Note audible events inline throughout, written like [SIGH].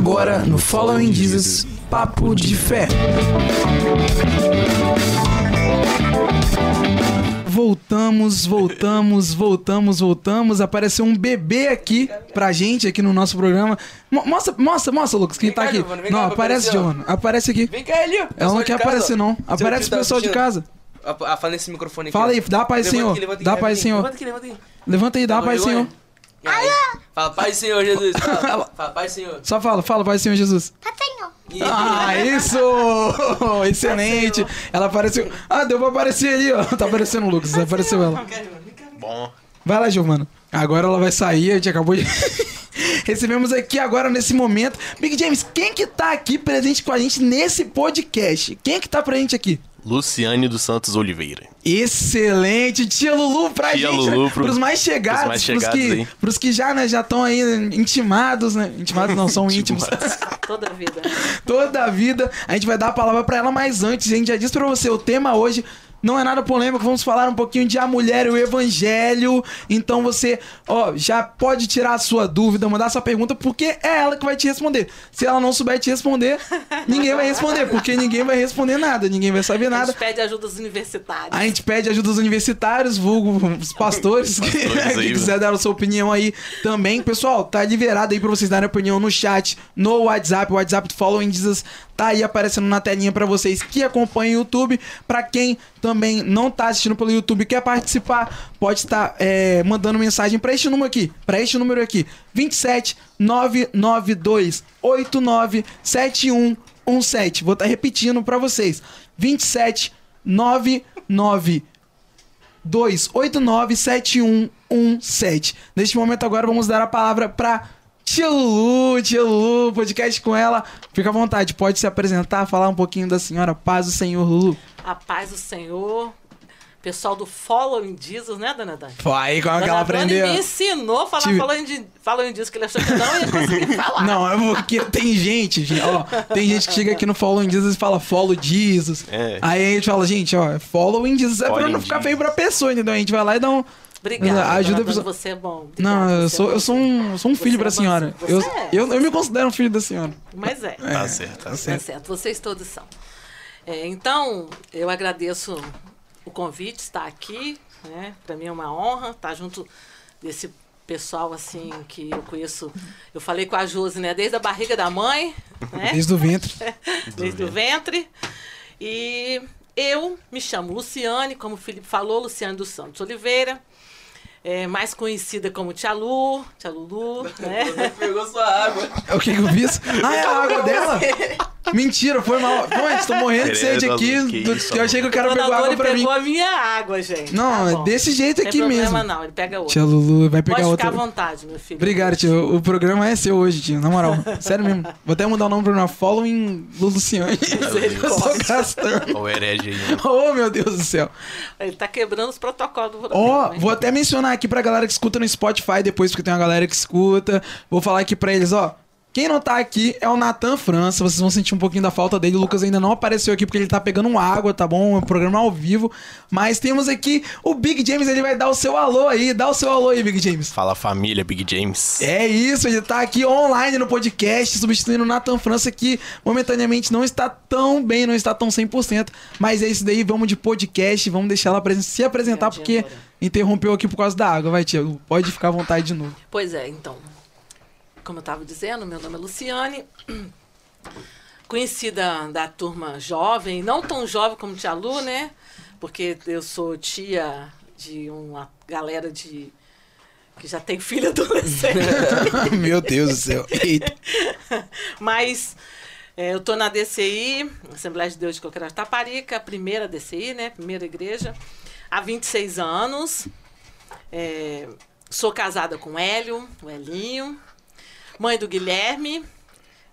Agora no Following Jesus, Papo de Fé. Voltamos, voltamos, voltamos, voltamos. Apareceu um bebê aqui pra gente, aqui no nosso programa. Mo- Mostra, mostra, mostra, Lucas, quem Vem tá cá, aqui. Giovana, vem Não, cá aparece. Giovana. Aparece aqui. Vem cá, ele, ó. Ela não quer aparecer, não. Aparece o pessoal de casa. Ah, fala nesse microfone aqui. Fala ó. aí, dá paz, Levanta Senhor. aqui, levanta aqui, Dá paz. Senhor. Levanta aqui, levanta aqui. Levanta aí, dá Tá com paz, Senhor. Aí, Fala, paz, Senhor Jesus. [LAUGHS] Fala, Fala. fala, paz, Senhor. Só fala, fala, paz, Senhor Jesus. Ih, Ah, isso! [LAUGHS] Excelente! Ela apareceu. Ah, deu pra aparecer ali, ó. Tá aparecendo o Lucas, apareceu ela. Bom. Vai lá, Giovana. Agora ela vai sair, a gente acabou de. [LAUGHS] Recebemos aqui agora nesse momento. Big James, quem que tá aqui presente com a gente nesse podcast? Quem que tá presente aqui? Luciane dos Santos Oliveira. Excelente, tia Lulu pra Tia gente, Lulu né? pro- pros mais chegados, pros mais pros chegados que, aí. pros que já, né, já estão aí intimados, né? Intimados não, são [LAUGHS] íntimos. [LAUGHS] Toda a vida. toda a vida. A gente vai dar a palavra pra ela, mas antes, a gente já disse pra você, o tema hoje não é nada polêmico, vamos falar um pouquinho de a mulher e o evangelho. Então você, ó, já pode tirar a sua dúvida, mandar sua pergunta, porque é ela que vai te responder. Se ela não souber te responder, [LAUGHS] ninguém vai responder, porque ninguém vai responder nada, ninguém vai saber A nada. gente pede ajuda dos universitários. A gente pede ajuda dos universitários, vulgo os pastores, que, Pastores aí, [LAUGHS] que quiser dar a sua opinião aí também. Pessoal, tá liberado aí pra vocês darem opinião no chat, no WhatsApp. O WhatsApp do Following Jesus tá aí aparecendo na telinha pra vocês que acompanham o YouTube. Pra quem também não tá assistindo pelo YouTube quer participar, pode estar é, mandando mensagem pra este número aqui, Pra este número aqui, 27 992 89 7117. Vou estar repetindo pra vocês. 27 99 2897117. Neste momento agora vamos dar a palavra pra Tia Lulu, Tia podcast com ela. Fica à vontade, pode se apresentar, falar um pouquinho da senhora Paz do Senhor Lulu. A paz do Senhor. Pessoal do Following Jesus, né, dona Dani? Foi aí como é que ela Dona Dani aprendeu? me ensinou a falar Tive- Following, de, following Jesus, que ele achou que não ia conseguir [LAUGHS] falar. Não, é porque tem gente, gente, ó, tem gente que chega aqui no Follow Jesus e fala Follow Jesus. É. Aí a gente fala, gente, ó, Follow Jesus é pra não ficar feio pra pessoa, entendeu? A gente vai lá e dá um. Obrigada. Ajuda dona a pessoa- você é bom. Obrigada, Não, eu você é sou, bom. eu sou um, sou um filho Você pra é senhora. bonzinho. Eu, Você é. eu, eu me considero um filho da senhora. Mas é. Tá certo, tá tá certo. Tá certo, vocês todos são. É, então, eu agradeço o convite, estar aqui, né? Para mim é uma honra estar junto desse pessoal assim que eu conheço. Eu falei com a Josi, né? Desde a barriga da mãe, né? Desde o ventre. [LAUGHS] Desde o ventre. E eu me chamo Luciane, como o Felipe falou, Luciane dos Santos Oliveira. É, mais conhecida como Tia Lu, Tia Lulu, [LAUGHS] né? Pegou sua água. O que eu fiz? Ah, é a água dela? [LAUGHS] Mentira, foi mal. Pô, tô morrendo de sede aqui. que do- isso, eu achei que o cara Dona pegou água pra mim. pegou a minha água, gente. Não, Tá é desse jeito Não aqui tem problema mesmo. não, ele pega outra. Tia Lulu vai pegar Pode outra. ficar à vontade, meu filho. Obrigado, tio. O programa é seu hoje, tio. Na moral. [LAUGHS] Sério mesmo. Vou até mudar o nome pro programa Following Luciane. [LAUGHS] Eu sou gastando. O herege aí, né? Oh, meu Deus do céu. Ele tá quebrando os protocolos do Ó, programa. hein? vou até mencionar aqui pra galera que escuta no Spotify depois, porque tem uma galera que escuta. Vou falar aqui pra eles, ó. Quem não tá aqui é o Nathan França. Vocês vão sentir um pouquinho da falta dele. O Lucas ainda não apareceu aqui porque ele tá pegando água, tá bom? É um programa ao vivo. Mas temos aqui o Big James. Ele vai dar o seu alô aí. Dá o seu alô aí, Big James. Fala família, Big James. É isso, ele tá aqui online no podcast, substituindo o Nathan França, que momentaneamente não está tão bem, não está tão 100%. Mas é isso daí, vamos de podcast, vamos deixar ela se apresentar, porque interrompeu aqui por causa da água. Vai, tia, pode ficar à vontade de novo. Pois é, então. Como eu estava dizendo, meu nome é Luciane. [CLEARS THROAT] Conhecida da turma jovem, não tão jovem como Tia Lu, né? Porque eu sou tia de uma galera de. que já tem filho adolescente. [LAUGHS] Meu Deus do céu. Eita. [LAUGHS] Mas é, eu tô na DCI, Assembleia de Deus de Coqueirão de Taparica, primeira DCI, né? Primeira igreja, há 26 anos. É, sou casada com o Hélio, o Elinho, mãe do Guilherme,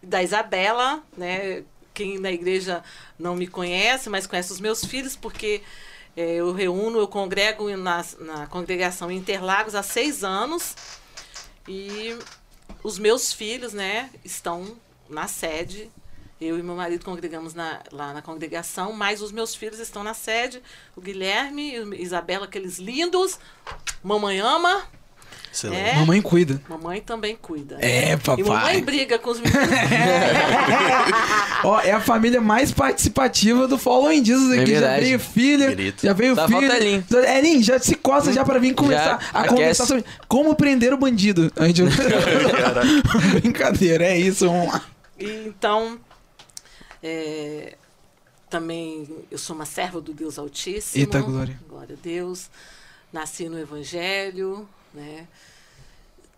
da Isabela, né? Quem na igreja não me conhece, mas conhece os meus filhos, porque é, eu reúno, eu congrego na, na congregação Interlagos há seis anos. E os meus filhos, né, estão na sede. Eu e meu marido congregamos na- lá na congregação, mas os meus filhos estão na sede. O Guilherme e a Isabela, aqueles lindos. Mamãe ama. Excelente. É. Mamãe cuida. Mamãe também cuida. É, E mamãe papai. briga com os meninos. [LAUGHS] Ó, é a família mais participativa do Following Jesus aqui. já verdade. veio filha, Querido. já veio Só filho. falta Elin. Elin, já se coça já pra vir conversar, a aquece. conversar sobre como prender o bandido. A gente... [LAUGHS] [LAUGHS] Brincadeira, é isso, vamos lá. E, então, é, também eu sou uma serva do Deus Altíssimo. Eita, glória. Glória a Deus. Nasci no Evangelho, né?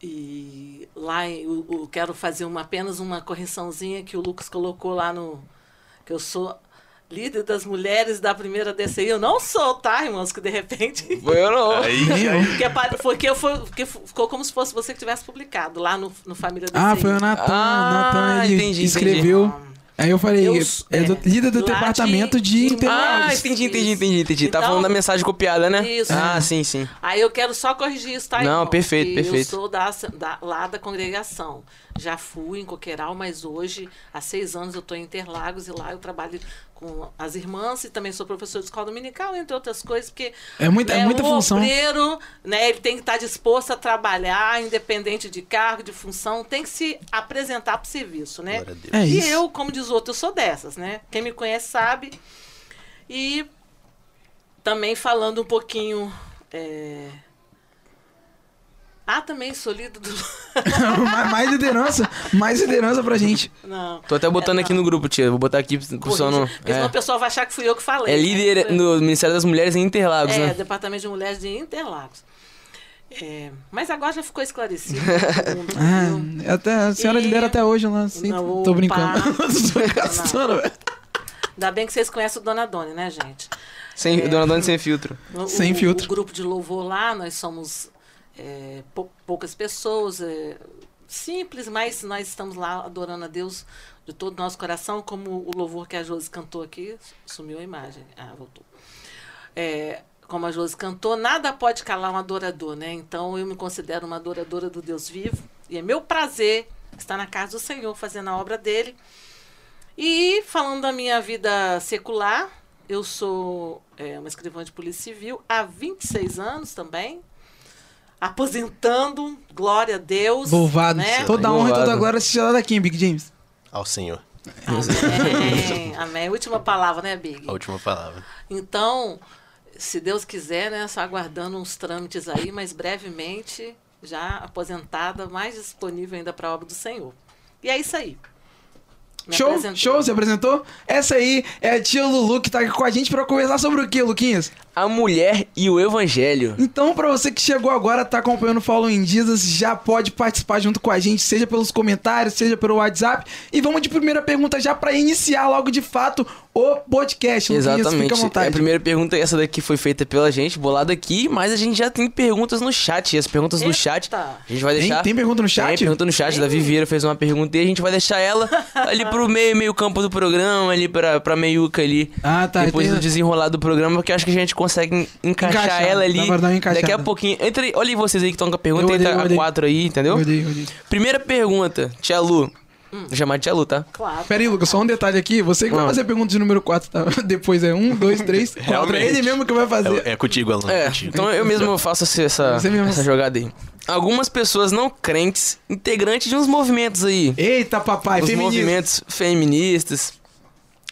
E lá eu, eu quero fazer uma, apenas uma correçãozinha que o Lucas colocou lá no. Que eu sou líder das mulheres da primeira DCI. Eu não sou, tá, irmãos? Que de repente. [LAUGHS] Foi eu não. Aí, aí. Porque, eu foi, porque ficou como se fosse você que tivesse publicado lá no, no Família DCI. Ah, foi o Natan. Ah, Natan, ele entendi, escreveu. Aí eu falei, Eu é, s- do, é, líder do de- departamento de, de- Ah, entendi, entendi, entendi, entendi. tá Então- falando da mensagem copiada, né? Isso. Ah, sim, sim. Aí eu quero só corrigir isso, tá, Não, irmão? perfeito, Que perfeito. Eu sou da, da- lá da congregação. Já fui em Coqueiral, mas hoje, há seis anos, eu estou em Interlagos e lá eu trabalho com as irmãs e também sou professor de escola dominical, entre outras coisas, porque É muita- é né, muita o função. obreiro, né, ele tem que estar disposto a trabalhar, independente de cargo, de função, tem que se apresentar para o serviço, né? É e isso. eu, como diz o outro, eu sou dessas, né? Quem me conhece sabe. E também falando um pouquinho. é, Ah, também sou líder do. [LAUGHS] mais, mais liderança, mais liderança pra gente. Não. Tô até botando É, aqui não. no grupo, tia. Vou botar aqui pro pessoal não. Porque senão o É, pessoal vai achar que fui eu que falei. é né? líder Foi- no Ministério das Mulheres em Interlagos, É, né? Departamento de Mulheres de Interlagos. É, mas agora já ficou esclarecido. [LAUGHS] mundo? Ah, até, a senhora E- lidera até hoje lá, sim. Não, Tô brincando. opa. [LAUGHS] Tô gastando, velho. Ainda bem que vocês conhecem o Dona Doni, né, gente? Sem, Dona Dona sem filtro. O- Sem o, filtro. O grupo de louvor lá, nós somos é, pou- poucas pessoas, é, simples, mas nós estamos lá adorando a Deus de todo o nosso coração, como o louvor que a Josi cantou aqui. Sumiu a imagem. Ah, voltou. É, como a Josi cantou, nada pode calar um adorador, né? Então eu me considero uma adoradora do Deus vivo. E é meu prazer estar na casa do Senhor, fazendo a obra dele. E falando da minha vida secular, eu sou é, uma escrivã de polícia civil há 26 anos também. Aposentando, glória a Deus. Louvado. Né? Toda honra e toda glória seja dada aqui, Big James. Ao Senhor. Amém. Amém. Última palavra, né, Big? A última palavra. Então, se Deus quiser, né, só aguardando uns trâmites aí, mas brevemente, já aposentada, mais disponível ainda para a obra do Senhor. E é isso aí. Me Show, apresentei. show, se apresentou? Essa aí é a tia Lulu que tá aqui com a gente pra conversar sobre o que, Luquinhas? A mulher e o evangelho. Então, pra você que chegou agora, tá acompanhando o Follow in Jesus, já pode participar junto com a gente, seja pelos comentários, seja pelo WhatsApp. E vamos de primeira pergunta já pra iniciar logo de fato o podcast. Luquinhas, Exatamente. Fica à vontade. A primeira pergunta, essa daqui foi feita pela gente, bolada aqui, mas a gente já tem perguntas no chat. E as perguntas no chat, a gente vai Tem, deixar. tem pergunta no Tem chat? pergunta no chat. Davi Vieira fez uma pergunta e a gente vai deixar ela ali pro meio, meio campo do programa, ali pra, pra meiuca ali. Ah, tá. Depois tem- do desenrolar do programa, porque eu acho que a gente consegue en- encaixar Encaixar, ela ali. dá pra dar uma encaixada. Daqui a pouquinho. Entre, olha aí vocês aí que estão com a pergunta, Eu entra eu a quatro aí, entendeu? Olhei, olhei. Primeira pergunta, Tia Lu. Vou chamar de Tia Lu, tá? Claro. Pera aí, Lucas, só um detalhe aqui. Você que vai Ah. fazer a pergunta de número 4, tá? [LAUGHS] Depois é 1, 2, 3, 4. É ele mesmo que vai fazer. É, é contigo, Alan. É, contigo. então eu mesmo faço essa, essa, essa jogada aí. Algumas pessoas não crentes, integrantes de uns movimentos aí, Eita, papai, os feminista. movimentos feministas,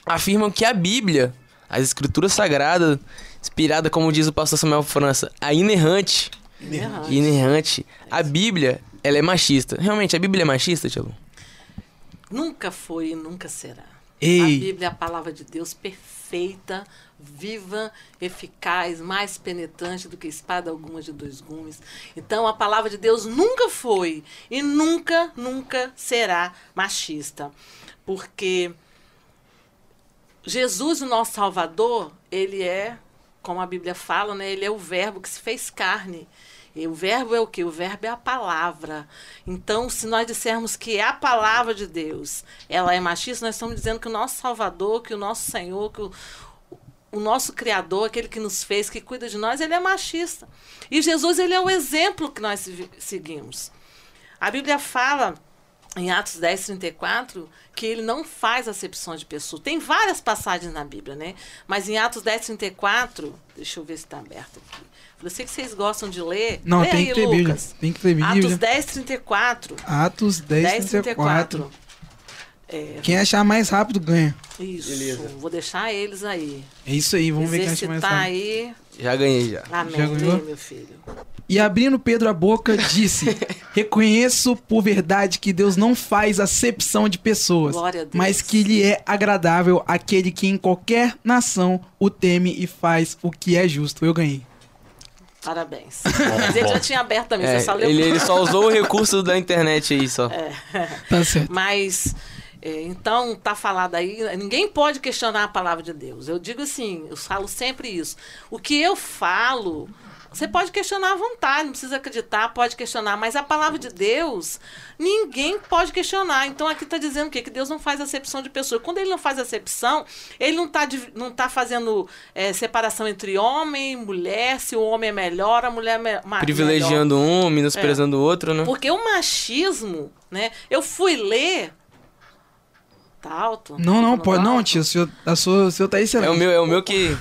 afirmam que a Bíblia, as escrituras sagradas, inspirada, como diz o pastor Samuel França, a inerrante, Errante. inerrante, a Bíblia, ela é machista. Realmente, a Bíblia é machista, Tia Lu? Nunca foi e nunca será. Ei. A Bíblia é a palavra de Deus perfeita, viva, eficaz, mais penetrante do que espada alguma de dois gumes. Então a palavra de Deus nunca foi e nunca, nunca será machista. Porque Jesus, o nosso Salvador, ele é, como a Bíblia fala, né, ele é o verbo que se fez carne. E o verbo é o que? O verbo é a palavra. Então, se nós dissermos que é a palavra de Deus, ela é machista, nós estamos dizendo que o nosso Salvador, que o nosso Senhor, que o, o nosso Criador, aquele que nos fez, que cuida de nós, ele é machista. E Jesus, ele é o exemplo que nós seguimos. A Bíblia fala em Atos 10, 34, que ele não faz acepção de pessoas. Tem várias passagens na Bíblia, né? Mas em Atos 10, 34, deixa eu ver se está aberto aqui. Eu sei que vocês gostam de ler. Não, Lê tem aí, que ter Bíblia. Tem que ter Atos Bíblia. 10, 34. Atos 10, 10, 34. 34. É, Quem achar mais rápido ganha. isso. Beleza. Vou deixar eles aí. É isso aí, vamos ver quem acha mais Exercitar rápido. aí. Já ganhei já. Amém, Já ganhou? Meu filho. E abrindo Pedro a boca, disse: [LAUGHS] Reconheço por verdade que Deus não faz acepção de pessoas, Glória a Deus. mas que lhe é agradável aquele que em qualquer nação o teme e faz o que é justo. Eu ganhei. Parabéns. [LAUGHS] Mas ele já tinha aberto também, É, você só leu. ele, ele só usou o [LAUGHS] recurso da internet aí só. Tá certo. Mas, é, então, tá falado aí, ninguém pode questionar a palavra de Deus. Eu digo assim, eu falo sempre isso. O que eu falo, você pode questionar à vontade, não precisa acreditar, pode questionar, mas a palavra de Deus, ninguém pode questionar. Então, aqui está dizendo o quê? Que Deus não faz acepção de pessoas. Quando ele não faz acepção, ele não está não tá fazendo é, separação entre homem e mulher, se o homem é melhor, a mulher é melhor. Privilegiando um, menosprezando o outro, né? Porque o machismo, né? Eu fui ler. Tá alto? Não, não, Tá pode. Não, alto? tio, o senhor, a sua, o senhor tá excelente. É o meu, é o meu que.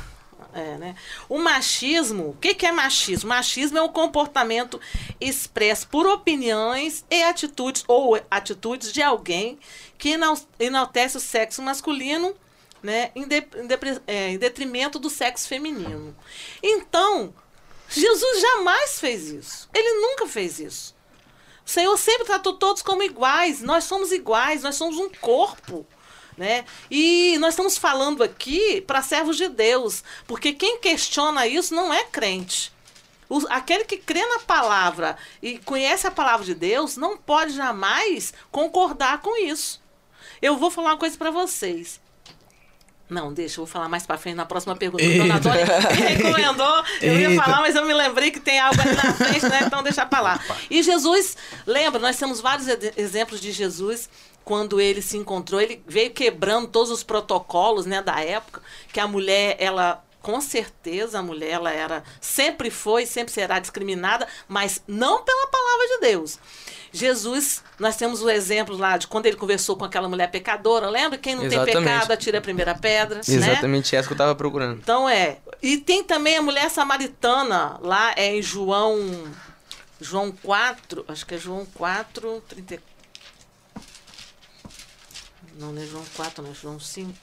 É, né? O machismo, o que, que é machismo? Machismo é um comportamento expresso por opiniões e atitudes ou atitudes de alguém que enal- enaltece o sexo masculino né, em, de- em depre- é, em detrimento do sexo feminino. Então, Jesus jamais fez isso. Ele nunca fez isso. O Senhor sempre tratou todos como iguais. Nós somos iguais, nós somos um corpo. Né? E nós estamos falando aqui para servos de Deus, porque quem questiona isso não é crente. O- aquele que crê na palavra e conhece a palavra de Deus não pode jamais concordar com isso. Eu vou falar uma coisa para vocês. Não, deixa, eu vou falar mais para frente na próxima pergunta. A dona. Dona recomendou, eu ia Eita. falar, mas eu me lembrei que tem algo ali na frente, né? Então deixa pra lá. E Jesus, lembra, nós temos vários exemplos de Jesus quando ele se encontrou, ele veio quebrando todos os protocolos, né, da época, que a mulher, ela com certeza a mulher ela era sempre foi, sempre será discriminada, mas não pela palavra de Deus. Jesus, nós temos o exemplo lá de quando ele conversou com aquela mulher pecadora, lembra? Quem não Exatamente. tem pecado atira a primeira pedra, né? Exatamente essa que eu tava procurando. Então é. E tem também a mulher samaritana, lá é em João. João 4, acho que é João 4, 30. Não, não é João 4, não é João 5.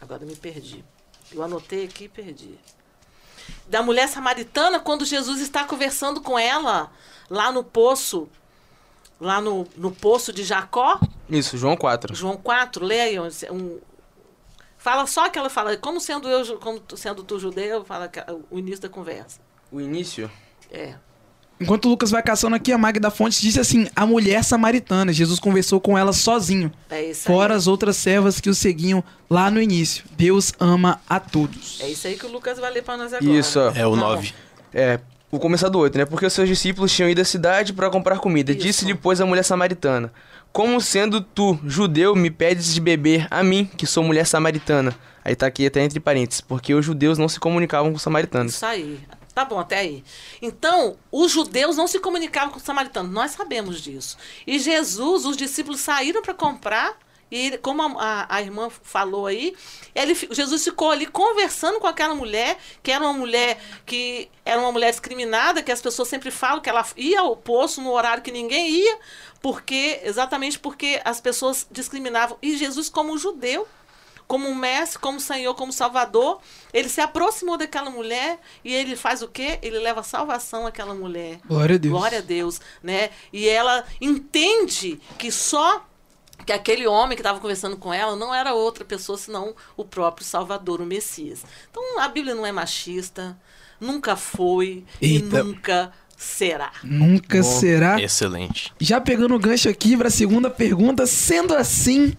Agora eu me perdi. Eu anotei aqui e perdi. Da mulher samaritana, quando Jesus está conversando com ela lá no poço, lá no, no poço de Jacó, Isso, João 4. João 4, lê aí. onde- Um, fala só que ela fala, como sendo eu, como sendo tu judeu, fala que- o início da conversa. O início? É. Enquanto o Lucas vai caçando aqui, a Magda Fontes disse assim: a mulher samaritana. Jesus conversou com ela sozinho, É isso fora aí. as outras servas que o seguiam lá no início. Deus ama a todos. É isso aí que o Lucas vai ler pra nós agora. Isso. É o Tá 9. É, vou começar do 8, né? Porque os seus discípulos tinham ido à cidade para comprar comida. Disse-lhe, pois, a mulher samaritana: Como sendo tu, judeu, me pedes de beber a mim, que sou mulher samaritana? Aí tá aqui até entre parênteses, porque os judeus não se comunicavam com os samaritanos. Isso aí. Tá bom, até aí. Então, os judeus não se comunicavam com os samaritanos. Nós sabemos disso. E Jesus, os discípulos saíram para comprar. E como a, a- a irmã falou aí, ele, Jesus ficou ali conversando com aquela mulher, que era uma mulher que era uma mulher discriminada, que as pessoas sempre falam que ela ia ao poço no horário que ninguém ia, porque exatamente porque as pessoas discriminavam. E Jesus, como judeu, como um mestre, como Senhor, como Salvador, ele se aproximou daquela mulher e ele faz o quê? Ele leva salvação àquela mulher. Glória a Deus. Glória a Deus, né? E ela entende que só que aquele homem que estava conversando com ela não era outra pessoa senão o próprio Salvador, o Messias. Então a Bíblia não é machista, nunca foi Eita. e nunca será. Nunca Bom. será. Excelente. Já pegando o gancho aqui para a segunda pergunta, sendo assim,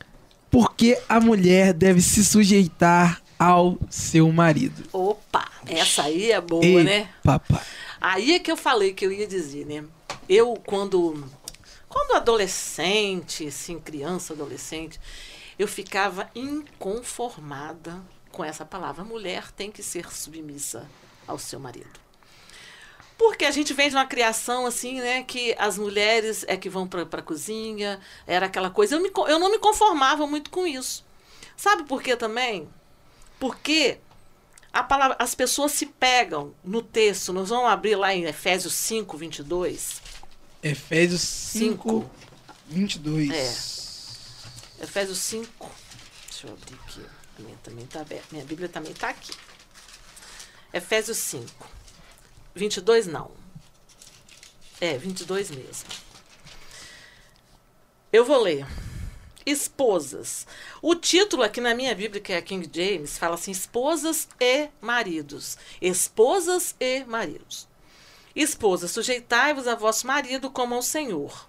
por que a mulher deve se sujeitar ao seu marido? Opa, essa aí é boa, Ei, né? papai. Aí é que eu falei que eu ia dizer, né? Eu, quando, quando adolescente, assim, criança, adolescente, eu ficava inconformada com essa palavra. A mulher tem que ser submissa ao seu marido. Porque a gente vem de uma criação assim, né? Que as mulheres é que vão pra, pra cozinha, era aquela coisa. Eu, me, eu não me conformava muito com isso. Sabe por quê também? Porque a palavra, as pessoas se pegam no texto. Nós vamos abrir lá em Efésios 5, 22. Efésios 5, Cinco. 22. É. Efésios 5. Deixa eu abrir aqui. A minha também tá aberta. Minha Bíblia também tá aqui. Efésios 5. 22 não. É, 22 mesmo. Eu vou ler. Esposas. O título aqui na minha Bíblia, que é a King James, fala assim: esposas e maridos. Esposas e maridos. Esposas, sujeitai-vos a vosso marido como ao Senhor.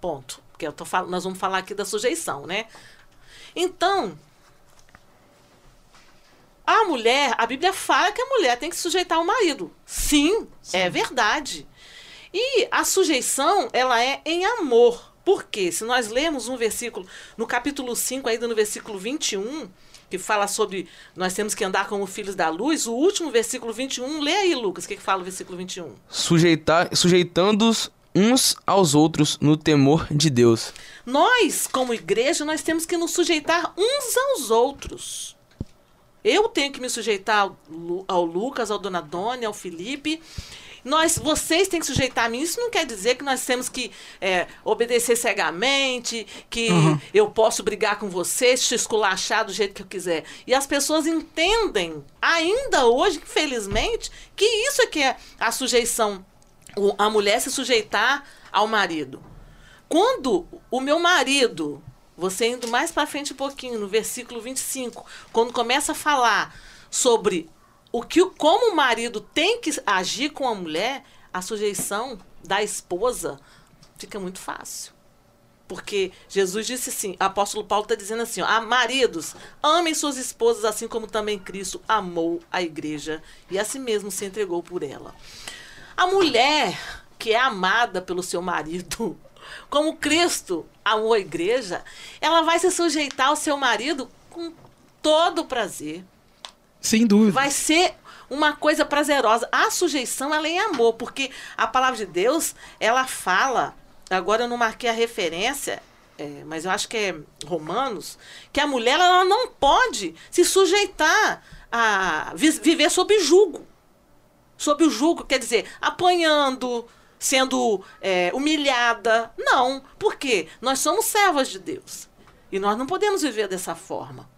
Ponto. Porque eu tô fal... nós vamos falar aqui da sujeição, né? Então, a mulher, a Bíblia fala que a mulher tem que sujeitar o marido. Sim, é verdade. E a sujeição, ela é em amor. Por quê? Se nós lermos um versículo, no capítulo 5, ainda no versículo 21, que fala sobre nós temos que andar como filhos da luz, o último versículo 21, lê aí, Lucas, o que, que fala o versículo 21? Sujeitar, sujeitando-os uns aos outros no temor de Deus. Nós, como igreja, nós temos que nos sujeitar uns aos outros. Eu tenho que me sujeitar ao, ao Lucas, ao Dona Dona, ao Felipe. Nós, vocês têm que sujeitar a mim. Isso não quer dizer que nós temos que é, obedecer cegamente, que eu posso brigar com vocês, te esculachar do jeito que eu quiser. E as pessoas entendem, ainda hoje, infelizmente, que isso é que é a sujeição. A mulher se sujeitar ao marido. Quando o meu marido, você indo mais para frente um pouquinho, no versículo 25, quando começa a falar sobre o que o- como o marido tem que agir com a mulher, a sujeição da esposa fica muito fácil. Porque Jesus disse assim, o apóstolo Paulo está dizendo assim, ó, ah, maridos, amem suas esposas assim como também Cristo amou a igreja e a si mesmo se entregou por ela. A mulher que é amada pelo seu marido, [LAUGHS] como Cristo amou a igreja, ela vai se sujeitar ao seu marido com todo prazer. Sem dúvida. Vai ser uma coisa prazerosa. A sujeição, ela é em amor, porque a palavra de Deus, ela fala, agora eu não marquei a referência, é, mas eu acho que é Romanos, que a mulher ela não pode se sujeitar a vi- viver sob julgo sob o julgo, quer dizer, apanhando, sendo é, humilhada. Não. Por quê? Nós somos servas de Deus. E nós não podemos viver dessa forma.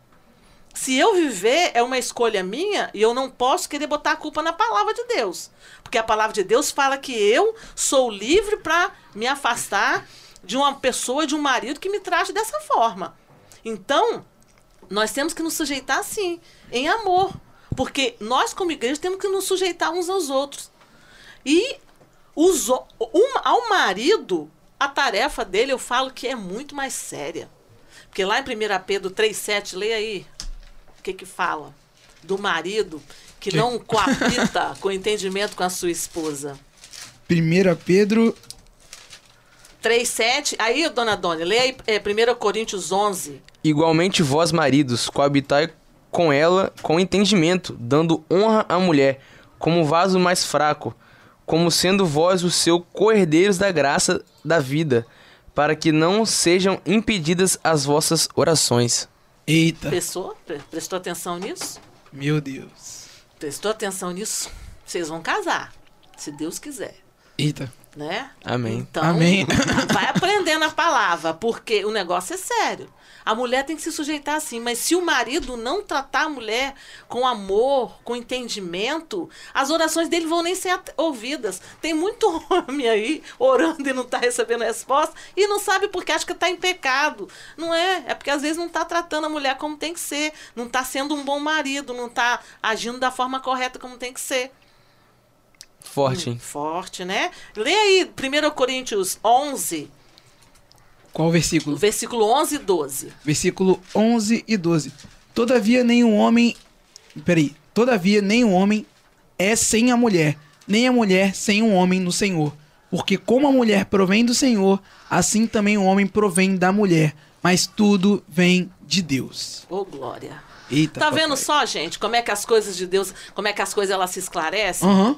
Se eu viver, é uma escolha minha e eu não posso querer botar a culpa na palavra de Deus. Porque a palavra de Deus fala que eu sou livre para me afastar de uma pessoa, de um marido que me trate dessa forma. Então, nós temos que nos sujeitar sim, em amor. Porque nós, como igreja, temos que nos sujeitar uns aos outros. E os, um- ao marido, a tarefa dele, eu falo que é muito mais séria. Porque lá em 1 Pedro 3,7, leia aí o que que fala do marido que não coabita com entendimento com a sua esposa. 1 Pedro 3,7, aí, dona Dona, leia aí é, 1 Coríntios 11. Igualmente vós, maridos, coabitai com ela com entendimento, dando honra à mulher, como vaso mais fraco, como sendo vós os seus coerdeiros da graça da vida, para que não sejam impedidas as vossas orações. Eita, Prestou? Pre- Prestou atenção nisso? meu Deus. Prestou atenção nisso? Vocês vão casar, se Deus quiser, Eita. né? Amém. Então, Amém. vai aprendendo a palavra, porque o negócio é sério. A mulher tem que se sujeitar assim, mas se o marido não tratar a mulher com amor, com entendimento, as orações dele vão nem ser ouvidas. Tem muito [LAUGHS] homem aí orando e não está recebendo resposta e não sabe porque acha que está em pecado. Não é, é porque às vezes não está tratando a mulher como tem que ser, não está sendo um bom marido, não está agindo da forma correta como tem que ser. Forte, hein? Forte, né? Lê aí 1 Coríntios 11, Qual o versículo? versículo 11 e 12. Versículo 11 e 12. Todavia nenhum homem... Peraí. Todavia nenhum homem é sem a mulher, nem a mulher sem um homem no Senhor. Porque como a mulher provém do Senhor, assim também o homem provém da mulher. Mas tudo vem de Deus. Ô, glória. Eita, Tá papai. vendo só, gente, como é que as coisas de Deus, como é que as coisas elas se esclarecem? Aham.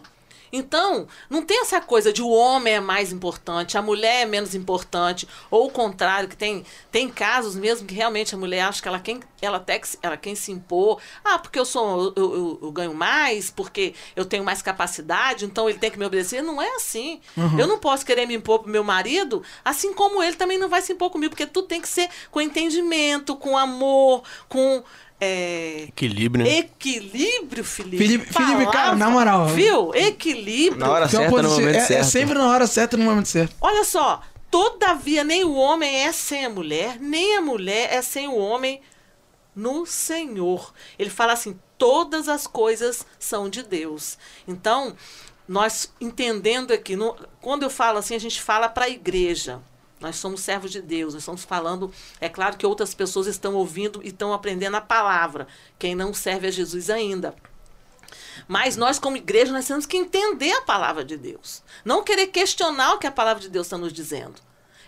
Então, não tem essa coisa de o homem é mais importante, a mulher é menos importante, ou o contrário, que tem, tem casos mesmo que realmente a mulher acha que ela quem ela até ela quem se impor, ah, porque eu sou eu, eu- eu ganho mais, porque eu tenho mais capacidade, então ele tem que me obedecer. Não é assim. Eu não posso querer me impor pro meu marido, assim como ele também não vai se impor comigo, porque tudo tem que ser com entendimento, com amor, com é, Equilíbrio, né? Equilíbrio, Felipe. Felipe- Felipe, cara, na moral. Viu? Equilíbrio. Na hora certa, no momento é, certo. é sempre na hora certa, no momento certo. Olha só, todavia nem o homem é sem a mulher, nem a mulher é sem o homem no Senhor. Ele fala assim: todas as coisas são de Deus. Então, nós entendendo aqui, no- quando eu falo assim, a gente fala para a igreja. Nós somos servos de Deus, nós estamos falando. É claro que outras pessoas estão ouvindo e estão aprendendo a palavra. Quem não serve a Jesus ainda. Mas nós, como igreja, nós temos que entender a palavra de Deus. Não querer questionar o que a palavra de Deus está nos dizendo.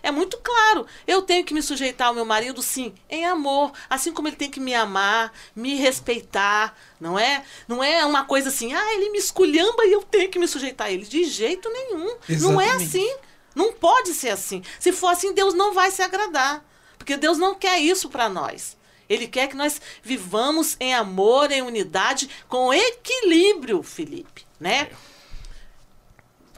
É muito claro. Eu tenho que me sujeitar ao meu marido, sim, em amor. Assim como ele tem que me amar, me respeitar. Não é? Não é uma coisa assim, ah, ele me esculhamba e eu tenho que me sujeitar a ele. De jeito nenhum. Não é Exatamente. assim. Não pode ser assim. Se for assim, Deus não vai se agradar. Porque Deus não quer isso para nós. Ele quer que nós vivamos em amor, em unidade, com equilíbrio, Felipe, né?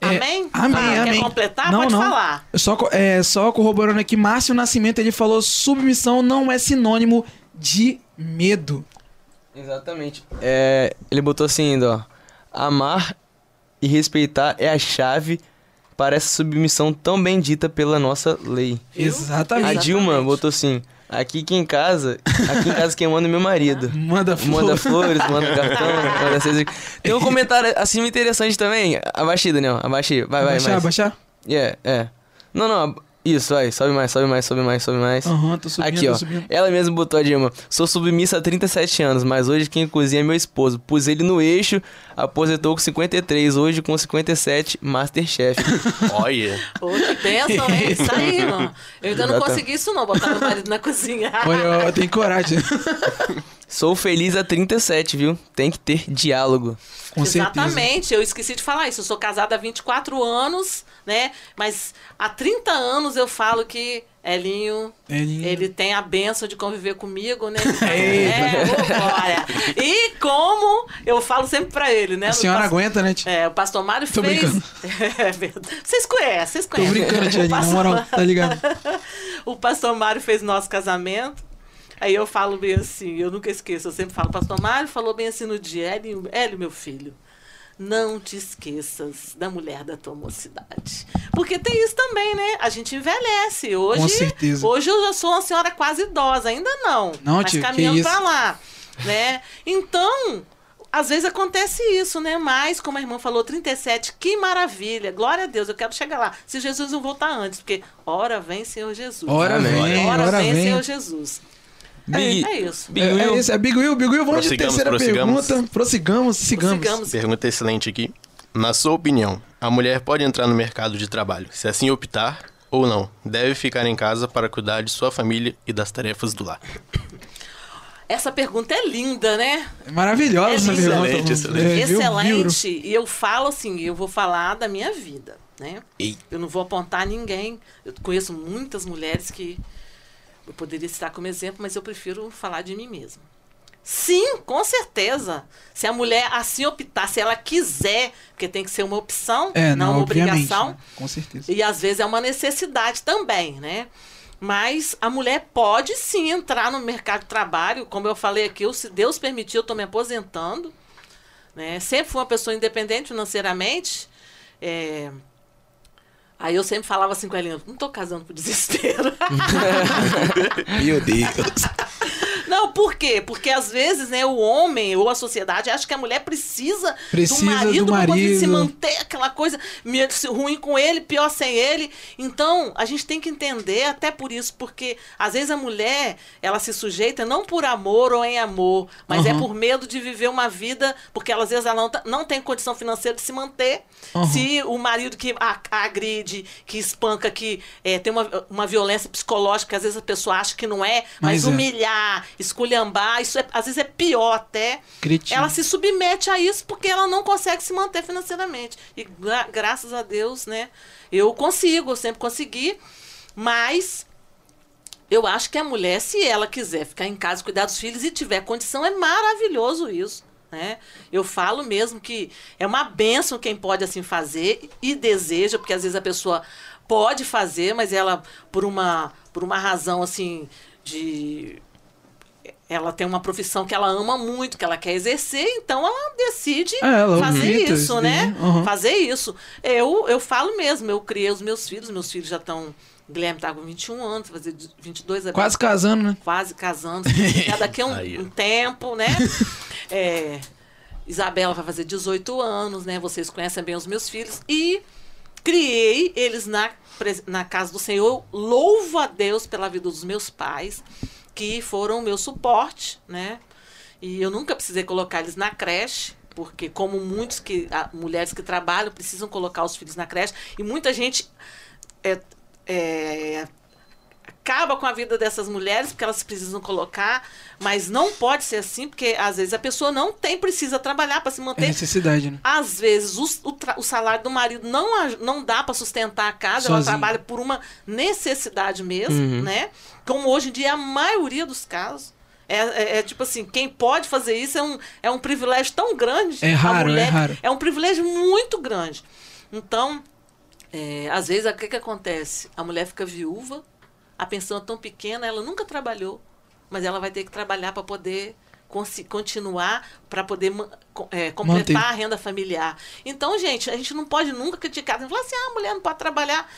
É, Amém? amém, Ah, amém. Quer completar? Não, Pode não. falar. Só, é, só corroborando aqui, Márcio Nascimento, ele falou submissão não é sinônimo de medo. Exatamente. É, ele botou assim ainda, ó. Amar e respeitar é a chave para essa submissão tão bendita pela nossa lei. Exatamente. A Dilma botou assim: aqui que em casa, aqui em casa quem manda é meu marido. Manda flor. Manda flores, manda [LAUGHS] cartão, manda cesta. Tem um comentário assim interessante também. Abaixa aí, Daniel. Abaixa aí. Vai, vai, Baixar, mais. baixar? Yeah, é. Não, não. Isso, vai. Sobe mais, sobe mais, sobe mais, sobe mais. Aham, tô subindo, Aqui, tô ó. subindo. Ela mesma botou a Dilma. Sou submissa há 37 anos, mas hoje quem cozinha é meu esposo. Pus ele no eixo, aposentou com 53, hoje com 57, Masterchef. [LAUGHS] Olha. Ô, que bênção, hein? [LAUGHS] Isso aí, mano. Eu ainda não consegui isso, não, botar meu marido na cozinha. Olha, eu, eu tenho coragem. [LAUGHS] Sou feliz há 37, viu? Tem que ter diálogo. Com certeza. Exatamente, eu esqueci de falar isso. Eu sou casada há 24 anos, né? Mas há 30 anos eu falo que Elinho, Elinho. ele tem a benção de conviver comigo, né? [LAUGHS] É, ô, glória. E como eu falo sempre pra ele, né? A senhora pas- aguenta, né? tia? É, o pastor Mário Tô fez. brincando. [LAUGHS] É verdade. Vocês conhecem, vocês Tô conhecem. brincando, tia na pastor- moral, tá ligado? [LAUGHS] o pastor Mário fez nosso casamento. Aí eu falo bem assim, eu nunca esqueço, eu sempre falo, pastor Mário falou bem assim no dia, Hélio, Hélio, meu filho, não te esqueças da mulher da tua mocidade. Porque tem isso também, né? A gente envelhece. Hoje, Com certeza. Hoje eu já sou uma senhora quase idosa, ainda não. Não, mas tio, que caminhando isso. pra lá, né? Então, às vezes acontece isso, né? Mas, como a irmã falou, 37, que maravilha. Glória a Deus, eu quero chegar lá. Se Jesus não voltar antes, porque ora vem, Senhor Jesus. Ora Amém. vem, Ora, ora vem, vem. Senhor Jesus. Big, é isso. Big É, Will, é isso, é Big Will, Big Will, vamos de Prossigamos, terceira prossigamos. pergunta. Prossigamos, sigamos. Sigamos. Pergunta excelente aqui. Na sua opinião, a mulher pode entrar no mercado de trabalho, se assim optar ou não? Deve ficar em casa para cuidar de sua família e das tarefas do lar. Essa pergunta é linda, né? É maravilhosa É essa linda. pergunta. Excelente, excelente. É. E eu falo assim, eu vou falar da minha vida, né? Ei. Eu não vou apontar ninguém. Eu conheço muitas mulheres que eu poderia citar como exemplo, mas eu prefiro falar de mim mesma. Sim, com certeza. Se a mulher assim optar, se ela quiser, porque tem que ser uma opção, É, não não, uma obrigação. né? Com certeza. E às vezes é uma necessidade também, né? Mas a mulher pode sim entrar no mercado de trabalho. Como eu falei aqui, eu, se Deus permitir, eu estou me aposentando. Né? Sempre fui uma pessoa independente financeiramente. É, Aí eu sempre falava assim com a Helena, não estou casando por desespero. [LAUGHS] [LAUGHS] Meu Deus. Não, por quê? Porque às vezes, né, o homem ou a sociedade acha que a mulher precisa, Precisa do marido do pra poder se marido. manter aquela coisa ruim com ele, pior sem ele. Então, a gente tem que entender, até por isso, porque às vezes a mulher, ela se sujeita não por amor ou em amor, mas é Aham. por medo de viver uma vida, porque ela, às vezes ela não, tá- não tem condição financeira de se manter. Aham. Se o marido que a- agride, que espanca, que é, tem uma, uma violência psicológica, que às vezes a pessoa acha que não é, mas, Mas é. Esculhambar, isso é- às vezes é pior até. Critica. Ela se submete a isso porque ela não consegue se manter financeiramente. E gra- graças a Deus, né? Eu consigo, eu sempre consegui, mas eu acho que a mulher, se ela quiser ficar em casa, cuidar dos filhos e tiver condição, é maravilhoso isso. Né? Eu falo mesmo que é uma benção quem pode assim fazer e deseja, porque às vezes a pessoa pode fazer, mas ela, por uma, por uma razão assim de ela tem uma profissão que ela ama muito, que ela quer exercer, então ela decide É, ela fazer isso, isso né? uhum. Fazer isso. Eu, eu falo mesmo, eu criei os meus filhos, meus filhos já estão. Guilherme tá com 21 anos, vai fazer 22 agora Quase casando, né? quase casando. [LAUGHS] Daqui a um, Aí, um tempo, né? [LAUGHS] É, Isabela vai fazer 18 anos, né? Vocês conhecem bem os meus filhos. E criei eles na, na casa do Senhor. Louvo a Deus pela vida dos meus pais, que foram meu suporte, né? E eu nunca precisei colocar eles na creche. Porque, como muitos que, a- mulheres que trabalham precisam colocar os filhos na creche, e muita gente é, é, acaba com a vida dessas mulheres porque elas precisam colocar, mas não pode ser assim porque às vezes a pessoa não tem precisa trabalhar para se É manter. necessidade, né? Às vezes o, o, o salário do marido não, não dá para sustentar a casa, ela Sozinho. trabalha por uma necessidade mesmo, né? Como hoje em dia a maioria dos casos. É, é- é tipo assim, quem pode fazer isso é um, é um privilégio tão grande. É raro, é mulher- raro. É um privilégio muito grande. Então, é, às vezes, o que, que acontece? A mulher fica viúva, a pensão é tão pequena, ela nunca trabalhou, mas ela vai ter que trabalhar para poder continuar, para poder é, completar Manter. a renda familiar. Então, gente, a gente não pode nunca criticar, falar assim, ah, a mulher não pode trabalhar.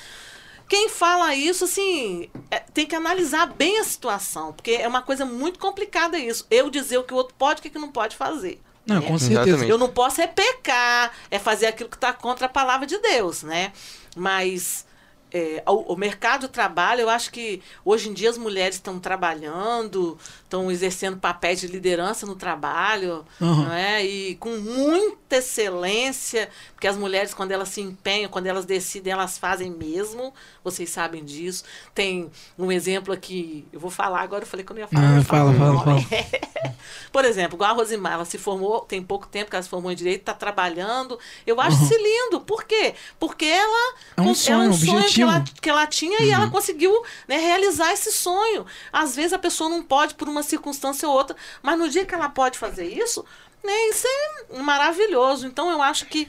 Quem fala isso, assim, é, tem que analisar bem a situação, porque é uma coisa muito complicada isso. Eu dizer o que o outro pode e o que que não pode fazer. Não, né? com certeza. Exatamente. Eu não posso é pecar, é fazer aquilo que está contra a palavra de Deus, né? Mas é, o, o mercado de trabalho, eu acho que hoje em dia as mulheres estão trabalhando, estão exercendo papéis de liderança no trabalho, Uhum. não é? E com muita excelência, porque as mulheres, quando elas se empenham, quando elas decidem, elas fazem mesmo, vocês sabem disso. Tem um exemplo aqui, eu vou falar agora, eu falei que eu não ia falar. Ah, falo fala, fala, nome. [LAUGHS] Por exemplo, igual a Rosimar, ela se formou, tem pouco tempo que ela se formou em Direito, está trabalhando. Eu acho isso lindo. Por quê? Porque ela... É um sonho, um que, ela, que ela tinha e ela conseguiu né, realizar esse sonho. Às vezes a pessoa não pode por uma circunstância ou outra, mas no dia que ela pode fazer isso, né, isso é maravilhoso. Então eu acho que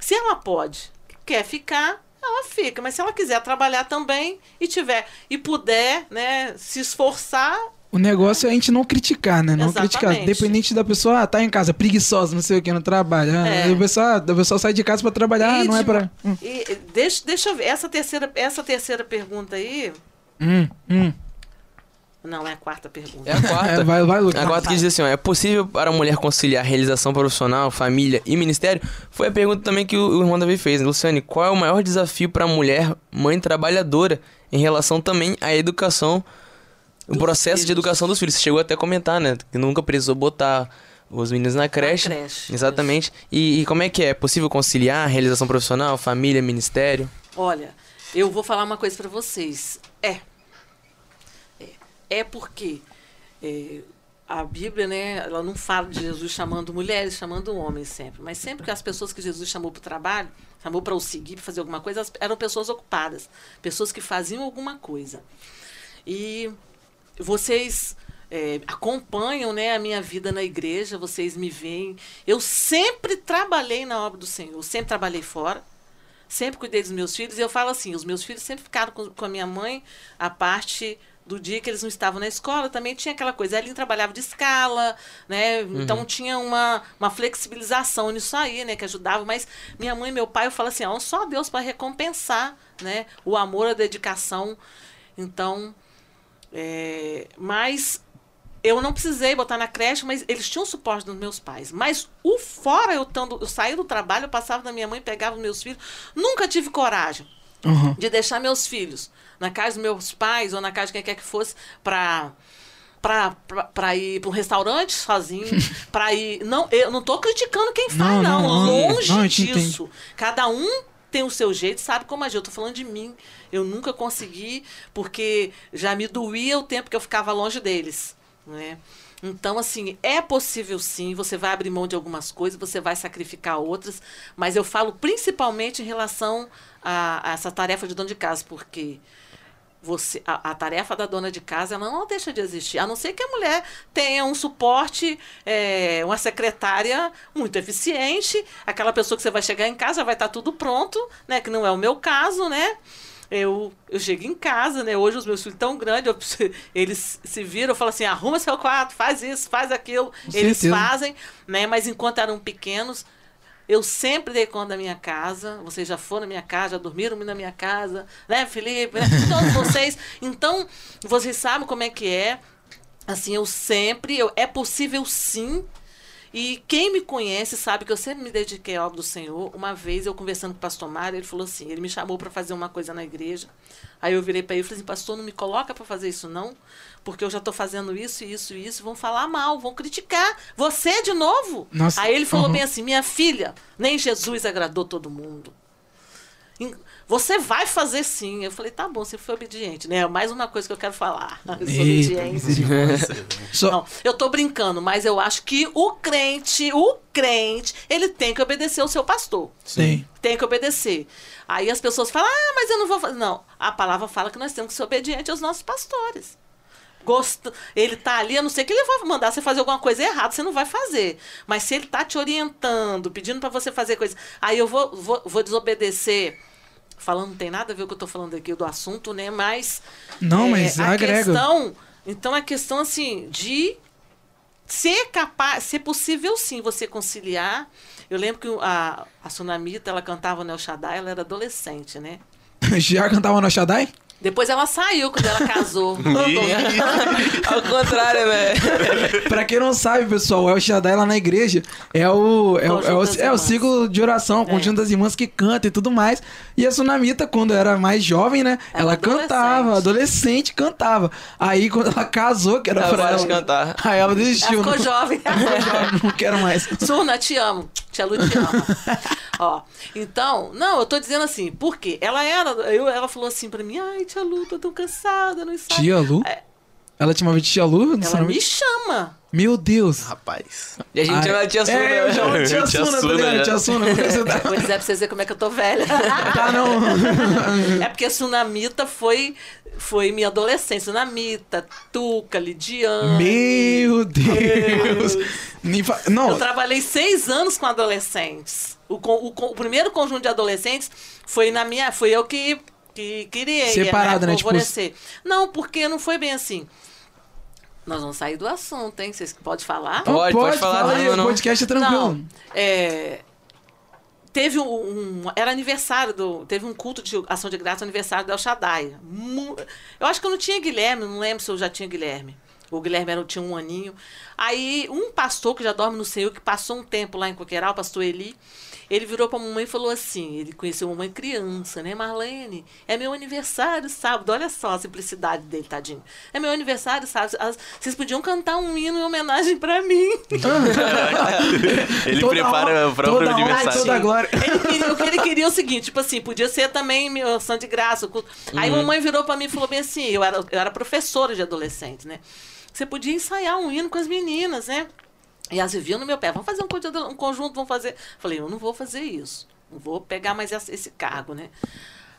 se ela pode, quer ficar, ela fica. Mas se ela quiser trabalhar também e tiver e puder né, se esforçar, O negócio é a gente não criticar, né? Não Exatamente. criticar. Dependente da pessoa, ah, tá em casa, preguiçosa, não sei o que, não trabalha. Ah, É. O pessoal, o pessoal sai de casa pra trabalhar, ah, E não é de- pra. Hum, E, e deixa, deixa eu ver. Essa terceira, essa terceira pergunta aí. hum, hum. Não, é a quarta pergunta. É a quarta. [LAUGHS] É, vai, vai, Lucas. A quarta que diz assim, ó, é possível para a mulher conciliar realização profissional, família e ministério? Foi a pergunta também que o, o irmão Davi fez. né? Luciane, qual é o maior desafio para a mulher, mãe trabalhadora, em relação também à educação, o Dos processo de filhos. educação dos filhos? Você chegou até a comentar, né? Que nunca precisou botar os meninos na creche. creche, Exatamente. E, e como é que é? É possível conciliar realização profissional, família, ministério? Olha, eu vou falar uma coisa para vocês. É. É, porque é, a Bíblia, né, ela não fala de Jesus chamando mulheres, chamando homens sempre. Mas sempre que as pessoas que Jesus chamou para o trabalho, chamou para o seguir, para fazer alguma coisa, eram pessoas ocupadas. Pessoas que faziam alguma coisa. E vocês é, acompanham né, a minha vida na igreja, vocês me veem. Eu sempre trabalhei na obra do Senhor, sempre trabalhei fora, sempre cuidei dos meus filhos. E eu falo assim: os meus filhos sempre ficaram com, com a minha mãe a parte do dia que eles não estavam na escola, também tinha aquela coisa. Aline trabalhava de escala, né? Então tinha uma, uma flexibilização nisso aí, né? Que ajudava. Mas minha mãe e meu pai, eu falo assim, ó, só Deus para recompensar, né? O amor, a dedicação. Então, é, mas eu não precisei botar na creche, mas eles tinham suporte dos meus pais. Mas o fora, eu, tando, eu saía do trabalho, eu passava da minha mãe, pegava os meus filhos. Nunca tive coragem Uhum. de deixar meus filhos na casa dos meus pais ou na casa de quem quer que fosse para para ir para um restaurante sozinho, [LAUGHS] para ir, não, eu não tô criticando quem faz Não, não, não, não. longe disso. Cada um tem o seu jeito, sabe como agir. Eu tô falando de mim. Eu nunca consegui porque já me doía o tempo que eu ficava longe deles, né? Então, assim, é possível sim, você vai abrir mão de algumas coisas, você vai sacrificar outras, mas eu falo principalmente em relação a, a essa tarefa de dono de casa, porque você a, a tarefa da dona de casa ela não deixa de existir, a não ser que a mulher tenha um suporte, é, uma secretária muito eficiente, aquela pessoa que você vai chegar em casa vai estar tudo pronto, né? Que não é o meu caso, né? Eu, eu chego em casa, né? Hoje os meus filhos tão grandes, eu- [LAUGHS] eles se viram, eu falo assim, arruma seu quarto, faz isso, faz aquilo. Com eles certeza. fazem, né? Mas enquanto eram pequenos, eu sempre dei conta da minha casa. Vocês já foram na minha casa, já dormiram na minha casa, né, Felipe? Né? Todos [LAUGHS] vocês. Então, vocês sabem como é que é. Assim, eu sempre. Eu, é possível sim. E quem me conhece sabe que eu sempre me dediquei à obra do Senhor. Uma vez eu conversando com o pastor Mário, ele falou assim: ele me chamou para fazer uma coisa na igreja. Aí eu virei para ele e falei assim: pastor, não me coloca para fazer isso não, porque eu já estou fazendo isso, isso e isso. Vão falar mal, vão criticar. Você de novo? Nossa, Aí ele falou uhum. bem assim: minha filha, nem Jesus agradou todo mundo. Você vai fazer sim. Eu falei, tá bom, você foi obediente, né? Mais uma coisa que eu quero falar. Eu [LAUGHS] sou Eita, obediente. Só- Não, eu tô brincando, mas eu acho que o crente, o crente, ele tem que obedecer o seu pastor. Sim. Tem que obedecer. Aí as pessoas falam, ah, mas eu não vou fazer. Não, a palavra fala que nós temos que ser obedientes aos nossos pastores. Gosta, ele tá ali, a não ser que ele vai mandar você fazer alguma coisa errada, você não vai fazer. Mas se ele tá te orientando, pedindo para você fazer coisa, aí eu vou, vou, vou desobedecer. Falando, não tem nada a ver com o que eu tô falando aqui do assunto, né? Mas. Não, mas a agrega. Questão, então é questão assim de ser capaz, ser possível sim você conciliar. Eu lembro que a, a Sunamita, ela cantava no El Shaddai, ela era adolescente, né? [LAUGHS] Já cantava no Shaddai? Depois ela saiu quando ela casou. [LAUGHS] [LAUGHS] Ao contrário, né? Pra quem não sabe, pessoal, o El Shaddai lá na igreja é o, é, o, é, o, é o ciclo de oração, o conjunto das irmãs que canta e tudo mais. E a Sunamita, quando era mais jovem, né? Ela Ela, adolescente. cantava, adolescente cantava. Aí quando ela casou, que era Ela pra ela. cantar. Aí ela Ela desistiu. ficou não, jovem. ficou jovem, não quero mais. [LAUGHS] Surna, te amo. Tia Lu te ama. Ó, então, não, eu tô dizendo assim, por quê? Ela era, eu, ela falou assim pra mim, ai, tia Lu, tô tão cansada, não sabe. Tia Lu? É. Ela te chamava de Tia Lu? Ela Sunamita? me chama. Meu Deus. Rapaz. E a gente Ai, chama de tia Suna. É, eu chamo de Tia [LAUGHS] Tia Suna, tá Suna, ligado? né? Tia Suna, você tá? Vou dizer pra vocês verem como é que eu tô velha. [LAUGHS] Tá, não. É porque Sunamita foi, foi minha adolescência. Sunamita, Tuca, Lidiane. Meu Deus. Fa- Não, Eu trabalhei seis anos com adolescentes. O, o o primeiro conjunto de adolescentes foi na minha. Foi eu que, que criei. Separado, né? Tipo, Favorecer. Não, porque não foi bem assim. Nós vamos sair do assunto, hein? Vocês podem falar? Pode, pode falar, fala aí, não, o podcast é tranquilo. Não, é, teve um, um- Era aniversário do. Teve um culto de ação de graça, aniversário do El Shaddai. Eu acho que eu não tinha Guilherme, não lembro se eu já tinha Guilherme. O Guilherme era, tinha um aninho. Aí, um pastor que já dorme no Senhor, que passou um tempo lá em Coqueiral, o pastor Eli, ele virou pra mamãe e falou assim: ele conheceu a mamãe criança, né? Marlene, é meu aniversário sábado. Olha só a simplicidade dele, tadinho. É meu aniversário sábado. Vocês podiam cantar um hino em homenagem pra mim. [LAUGHS] Ele Toda prepara honra- o próprio aniversário. toda glória. Ele queria, o que ele queria é o seguinte, tipo assim, podia ser também meu ação de graça. culto. Aí Uhum. mamãe virou pra mim e falou bem assim, eu era, eu era professora de adolescentes, né? Você podia ensaiar um hino com as meninas, né? E elas viviam no meu pé, vamos fazer um, conjunto- vamos fazer. Falei, eu não vou fazer isso. Não vou pegar mais esse cargo, né?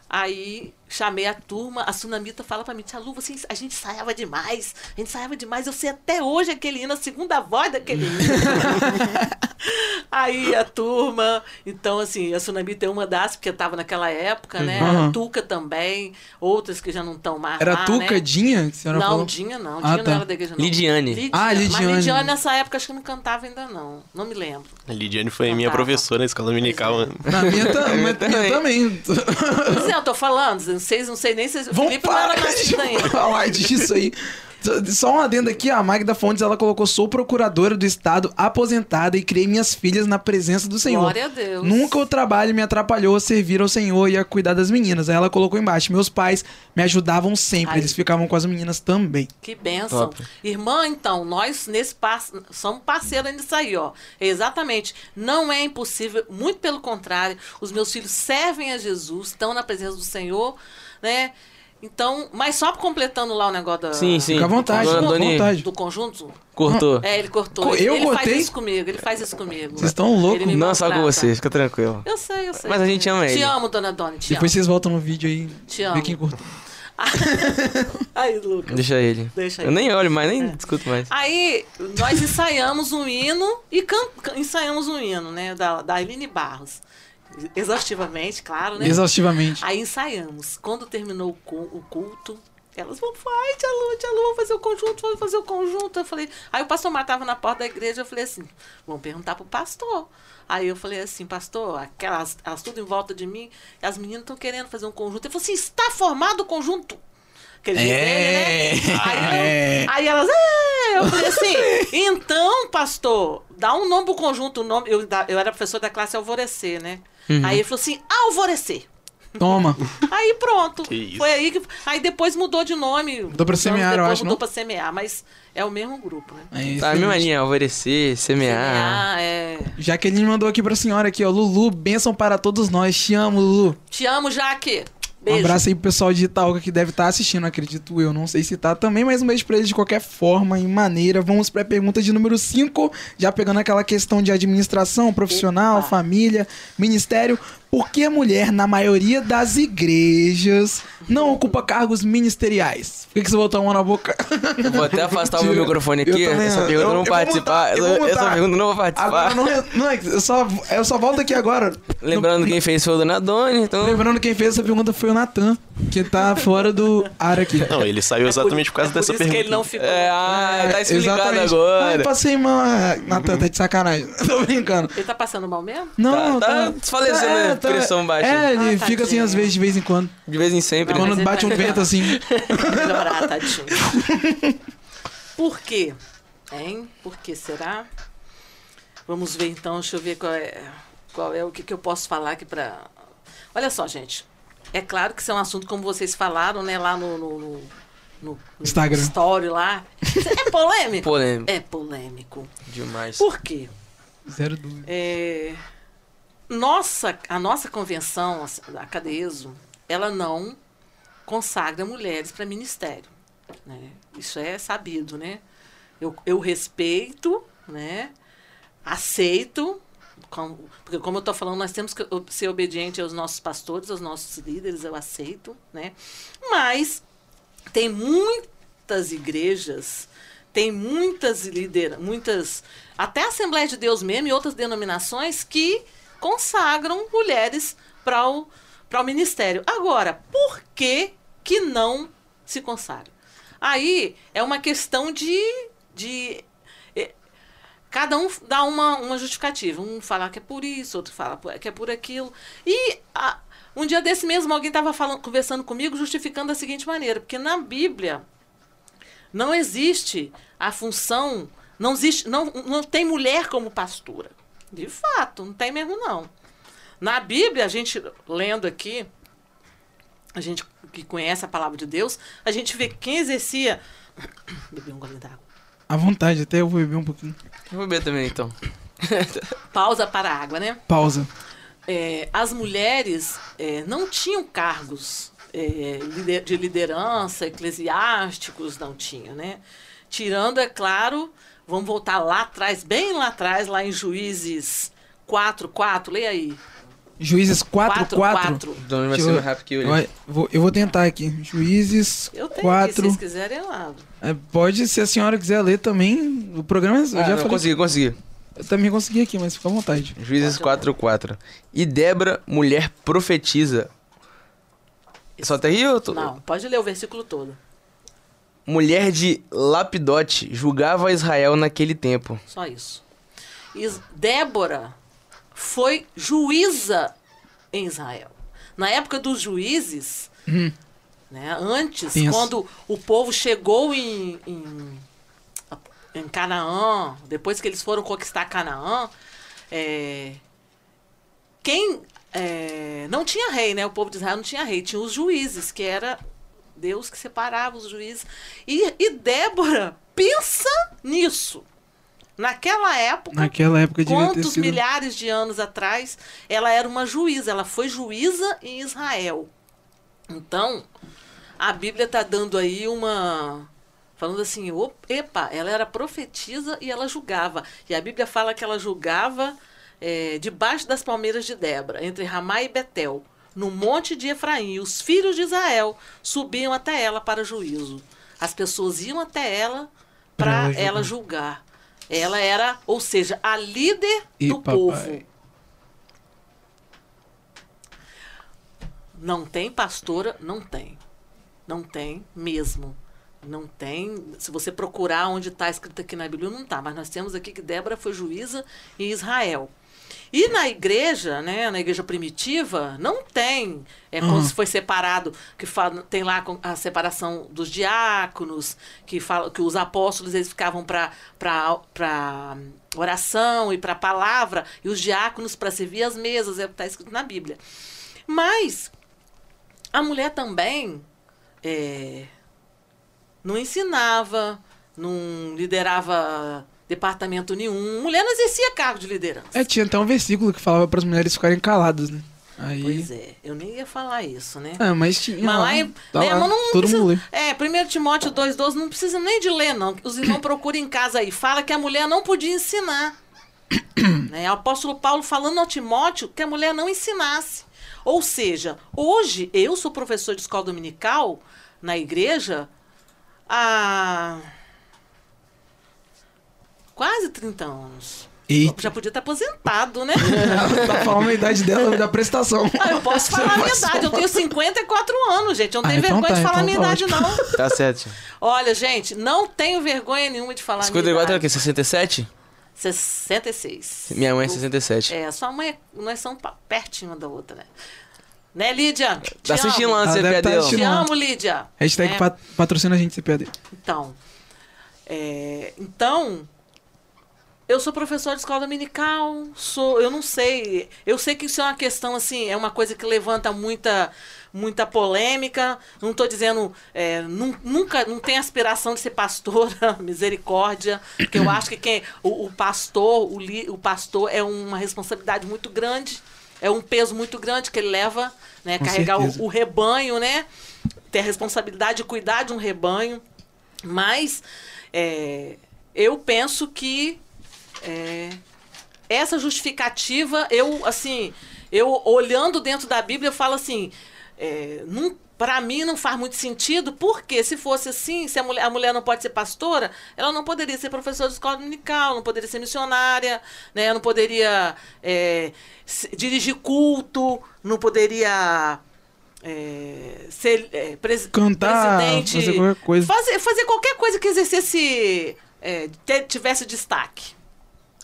Aí chamei a turma, a Sunamita fala pra mim, Tia Lu, você, a gente ensaiava demais, a gente ensaiava demais, eu sei até hoje aquele hino, a segunda voz daquele hino. [LAUGHS] Aí a turma, então assim, a Sunamita é uma das, porque eu tava naquela época, né? Uhum. A Tuca também, outras que já não estão mais Era lá, Tuca né? Dinha? Que a senhora Não, falou? Dinha não, Ah, Dinha tá. não era da igreja não. Lidiane. Ah, Mas Lidiane. Lidiane nessa época acho que não cantava ainda não, não me lembro. A Lidiane foi minha professora na escola dominical. né? Na minha, ta- [LAUGHS] minha também. também. Pois é, eu tô falando, vocês não sei nem se... Vamos Felipe não era parar nascido ainda. falar disso aí. Só um adendo aqui, a Magda Fontes, ela colocou, sou procuradora do Estado, aposentada e criei minhas filhas na presença do Senhor. Glória a Deus. Nunca o trabalho me atrapalhou a servir ao Senhor e a cuidar das meninas. Aí ela colocou embaixo, meus pais me ajudavam sempre, Aí. eles ficavam com as meninas também. Que bênção. Top. Irmã, então, nós nesse par... somos parceiros nisso aí, ó. Exatamente. Não é impossível, muito pelo contrário. Os meus filhos servem a Jesus, estão na presença do Senhor, né? Então, mas só completando lá o negócio da, Sim, sim. Fica à vontade, Dona fica à Doni vontade. do conjunto. cortou. É, ele cortou. Ele- eu ele faz cortei? isso comigo, ele faz isso comigo. Vocês estão loucos. Não, só com você, fica tranquilo. Eu sei, eu sei. Mas a gente ama Te ele. amo, dona Doni, te Depois amo. vocês voltam no vídeo aí. Te Vê amo. quem cortou. [LAUGHS] Aí, Lucas. Deixa ele. Deixa Eu ele. nem olho mais, nem É. discuto mais. Aí, nós ensaiamos um hino e can- ensaiamos um hino, né? Da, da Aline Barros. Exaustivamente, claro, né? Exaustivamente. Aí ensaiamos. Quando terminou o cu- o culto, elas vão, vai, tia Lu, tia Lu, vamos fazer o conjunto, vamos fazer o conjunto. Eu falei, aí o pastor Mar tava na porta da igreja, eu falei assim, vamos perguntar pro pastor. Aí eu falei assim, pastor, aquelas, elas tudo em volta de mim, as meninas estão querendo fazer um conjunto. Ele falou assim, está formado o conjunto. É. dele, né? Aí, eu- É. aí elas, é, eu falei assim, então, pastor, dá um nome pro conjunto, o nome, eu, eu era professor da classe Alvorecer, né? Aí ele falou assim, Alvorecer. Toma. [LAUGHS] Aí pronto. Que isso. Foi aí que. Aí depois mudou de nome. Mudou pra semear, eu depois acho, Mudou não? pra semear, mas é o mesmo grupo, né? É isso, Tá, a mesma linha, alvorecer, semear. Semear, é. Jaqueline mandou aqui pra senhora aqui, ó. Lulu, bênção para todos nós. Te amo, Lulu. Te amo, Jaque. Um Beijo. abraço aí pro pessoal de Itaúca que deve estar assistindo, acredito eu. Não sei se tá também, mas um beijo pra eles de qualquer forma e maneira. Vamos pra pergunta de número 5, já pegando aquela questão de administração, profissional, família, ministério. Por que a mulher, na maioria das igrejas, não ocupa cargos ministeriais? Por que, que você botou a mão na boca? Eu vou até afastar o meu microfone Eu aqui. também, Essa eu- pergunta eu não eu vou vou participar. mutar, eu vou Essa pergunta eu não vou participar. Agora não, não, é eu só, eu só volto aqui agora. Lembrando quem fez foi o Dona Doni, então. Lembrando quem fez essa pergunta foi o Natan, que tá fora do ar aqui. Não, ele saiu exatamente por causa é por dessa isso pergunta. que ele não ficou. É, ah, tá explicado Exatamente. agora. Ai, passei mal. ah, Natan, tá de sacanagem. [LAUGHS] Tô brincando. Ele tá passando mal mesmo? Não, Tá- tá desfalecendo, né? Pressão baixa. É, ele Ah, fica assim às vezes, de vez em quando. De vez em sempre. Não, quando mas ele bate tá um vento assim. [LAUGHS] [LAUGHS] Melhorar, tadinho. Por quê? Hein? Por que será? Vamos ver então, deixa eu ver qual é, qual é o que, que eu posso falar aqui pra. Olha só, gente. É claro que isso é um assunto, como vocês falaram, né, lá no. no, no, no- no Instagram. story lá. É polêmico? Polêmico. É polêmico. Demais. Por quê? Zero dúvida. É, nossa, a nossa convenção, a Cadeso, ela não consagra mulheres para ministério. Né? Isso é sabido, né? Eu, eu respeito, né? aceito, com- porque como eu estou falando, nós temos que ser obediente aos nossos pastores, aos nossos líderes, eu aceito, né? Mas tem muitas igrejas, tem muitas lideranças, muitas, até a Assembleia de Deus mesmo e outras denominações que consagram mulheres para o, o ministério. Agora, por que que não se consagra? Aí é uma questão de, de cada um dá uma, uma justificativa. Um fala que é por isso, outro fala que é por aquilo. E ah, um dia desse mesmo, alguém estava conversando comigo, justificando da seguinte maneira, porque na Bíblia não existe a função, não existe, não, não tem mulher como pastora. De fato, não tem mesmo não. Na Bíblia, a gente lendo aqui, a gente que conhece a palavra de Deus, a gente vê quem exercia. [COUGHS] Bebi um gole d'água. À vontade, até eu vou beber um pouquinho. Eu vou beber também, então. [LAUGHS] Pausa para a água, né? Pausa. é, as mulheres é, não tinham cargos é, de liderança, eclesiásticos, não tinham, né? Tirando, é claro, vamos voltar lá atrás, bem lá atrás, lá em Juízes 4, 4, leia aí. Juízes 4, 4. 4. O Doni vai ser mais rápido que eu. Vou, eu vou tentar aqui. Juízes Eu tenho aqui, se 4. vocês quiserem, eu abro. É, pode, se a senhora quiser ler também. O programa eu Ah, já não, falei. consegui, consegui. Eu também consegui aqui, mas fica à vontade. Juízes 4, 4. E Débora, mulher profetiza. Só até aí eu tô... Não, pode ler o versículo todo. Mulher de Lapidote julgava Israel naquele tempo. Só isso. Is- Débora foi juíza em Israel. Na época dos juízes, Hum. né, antes, Penso. quando o povo chegou em, em, em Canaã, depois que eles foram conquistar Canaã, é, quem é, não tinha rei, né? O povo de Israel não tinha rei, tinha os juízes, que era Deus que separava os juízes. E, e Débora, pensa nisso. Naquela época, Naquela época quantos sido. milhares de anos atrás, ela era uma juíza, ela foi juíza em Israel. Então, a Bíblia está dando aí uma. Falando assim, "Op- epa, ela era profetisa e ela julgava. E a Bíblia fala que ela julgava eh, debaixo das palmeiras de Débora, entre Ramá e Betel, no monte de Efraim. E os filhos de Israel subiam até ela para juízo. As pessoas iam até ela para ela julgar. Ela era, ou seja, a líder Ih, do papai. povo. Não tem pastora? Não tem. Não tem mesmo. Não tem. Se você procurar onde está escrito aqui na Bíblia, não está. Mas nós temos aqui que Débora foi juíza em Israel. E na igreja, né, na igreja primitiva, não tem. É como se foi separado, que fala, tem lá a separação dos diáconos, que fala que os apóstolos eles ficavam para para oração e para palavra, e os diáconos para servir as mesas, é o que está escrito na Bíblia. Mas a mulher também é, não ensinava, não liderava departamento nenhum. Mulher não exercia cargo de liderança. É, tinha até um versículo que falava para as mulheres ficarem caladas, né? Aí. Pois é, eu nem ia falar isso, né? Ah, mas tinha. Mas lá, lá, em- tá né, lá, mas não todo precisa, mundo lê. É, 1 Timóteo 2,12 não precisa nem de ler, não. Os irmãos procuram em casa aí. Fala que a mulher não podia ensinar. [COUGHS] né? O apóstolo Paulo falando ao Timóteo que a mulher não ensinasse. Ou seja, hoje eu sou professor de escola dominical na igreja há quase 30 anos. E Já podia estar aposentado, né? [LAUGHS] tá falando a idade dela da prestação. Ah, eu posso falar a minha idade. Eu tenho 54 anos, gente. Eu não Ah, tenho então vergonha tá, de falar a então minha tá idade, não. Tá certo. Olha, gente, não tenho vergonha nenhuma de falar a minha 54 era o idade. quê? 67? 66. Minha mãe é 67. É, sua mãe, é- nós somos pertinho uma da outra, né? Né, Lídia? Te Tá assistindo lá no tá assistindo. Te amo, Lídia. Hashtag pat- patrocina a gente CPAD. Então, é, então, eu sou professor de escola dominical, sou, eu não sei, eu sei que isso é uma questão assim, é uma coisa que levanta muita muita polêmica. Não estou dizendo, é, nun- nunca, não tem aspiração de ser pastora, [LAUGHS] misericórdia, porque eu acho que quem o, o pastor, o, li, o pastor é uma responsabilidade muito grande, é um peso muito grande que ele leva, né, Com carregar o, o rebanho, né, ter a responsabilidade de cuidar de um rebanho. Mas é, eu penso que é, essa justificativa, eu, assim, eu olhando dentro da Bíblia, eu falo assim, é, não, para mim não faz muito sentido, porque se fosse assim, se a mulher, a mulher não pode ser pastora, ela não poderia ser professora de escola dominical, não poderia ser missionária, né, não poderia é, se- dirigir culto, não poderia é, ser é, pres- Cantar, presidente, fazer qualquer coisa. Fazer, fazer qualquer coisa que exercesse, é, tivesse destaque.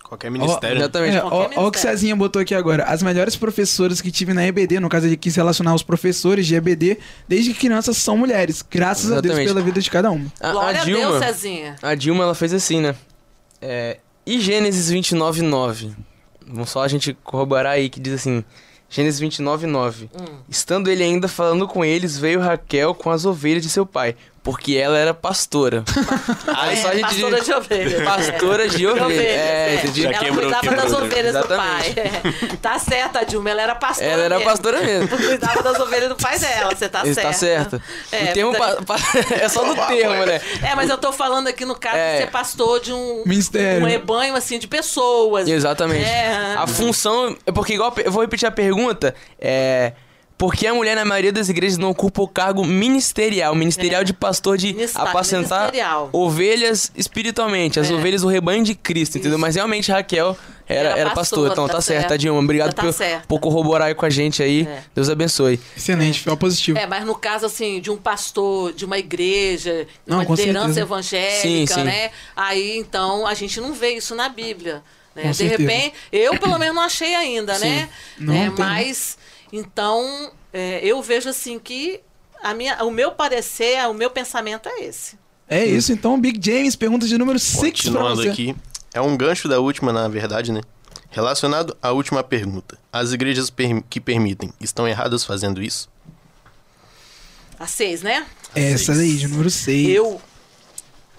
Qualquer ministério. né? Exatamente. É, ó, ó o que. Cezinha botou aqui agora. As melhores professoras que tive na EBD, no caso ele quis relacionar os professores de EBD, desde crianças são mulheres. Graças a Deus Exatamente. pela vida de cada uma. A, a Glória a, Dilma, Deus, Cezinha. a Dilma, ela fez assim, né? É, e Gênesis 29, 9? Vamos só a gente corroborar aí, que diz assim... Gênesis 29, 9. Hum. Estando ele ainda falando com eles, veio Raquel com as ovelhas de seu pai, porque ela era pastora. [LAUGHS] aí só a É, gente pastora de ovelhas. Pastora de ovelhas. É, entendi. Já Ela quebrou, cuidava quebrou, das ovelhas do pai. É. [LAUGHS] Tá certa, a Dilma. Ela era pastora Ela era mesmo. pastora mesmo. [LAUGHS] Cuidava das ovelhas do pai dela. Você tá certa. tá certo. É, o termo tá- pa- é só no termo, né? É, mas eu tô falando aqui no caso É. de ser pastor de um, Ministério. um rebanho, assim, de pessoas. Exatamente. É. A função. É porque, igual. Eu vou repetir a pergunta. É. Por que a mulher, na maioria das igrejas, não ocupa o cargo ministerial? Ministerial É. de pastor de Minista- apacentar ministerial. ovelhas espiritualmente, as É. ovelhas do rebanho de Cristo, entendeu? Isso. Mas realmente Raquel era, Era era pastora, pastora. Então tá, tá certo, certo. Dilma. Obrigado Tá por, certo. por corroborar aí com a gente aí. É. Deus abençoe. Excelente, foi positivo. É, mas no caso, assim, de um pastor, de uma igreja, de Não, uma liderança certeza. evangélica, Sim, sim. né? Aí, então, a gente não vê isso na Bíblia. Né? De certeza. repente, eu pelo menos não achei ainda, né? Não É, tem. Então, é, eu vejo assim que a minha, o meu parecer, o meu pensamento é esse. É isso, então, Big James, pergunta de número 6 pra Continuando você. aqui. É um gancho da última, na verdade, né? Relacionado à última pergunta. As igrejas per- que permitem estão erradas fazendo isso? A seis, né? Essa daí, de número 6. Eu,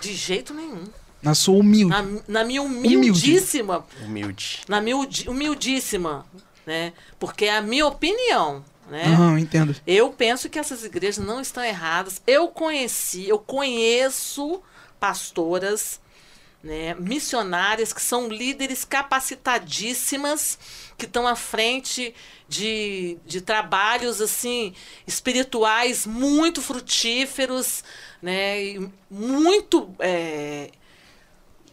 de jeito nenhum. Na sua humilde. Na, na minha humildíssima Humilde. na miudi- humildíssima, né? Porque é a minha opinião, né? Entendo. Eu penso que essas igrejas não estão erradas. Eu conheci, eu conheço pastoras, né, missionárias que são líderes capacitadíssimas, que estão à frente de, de trabalhos assim espirituais muito frutíferos, né, muito é,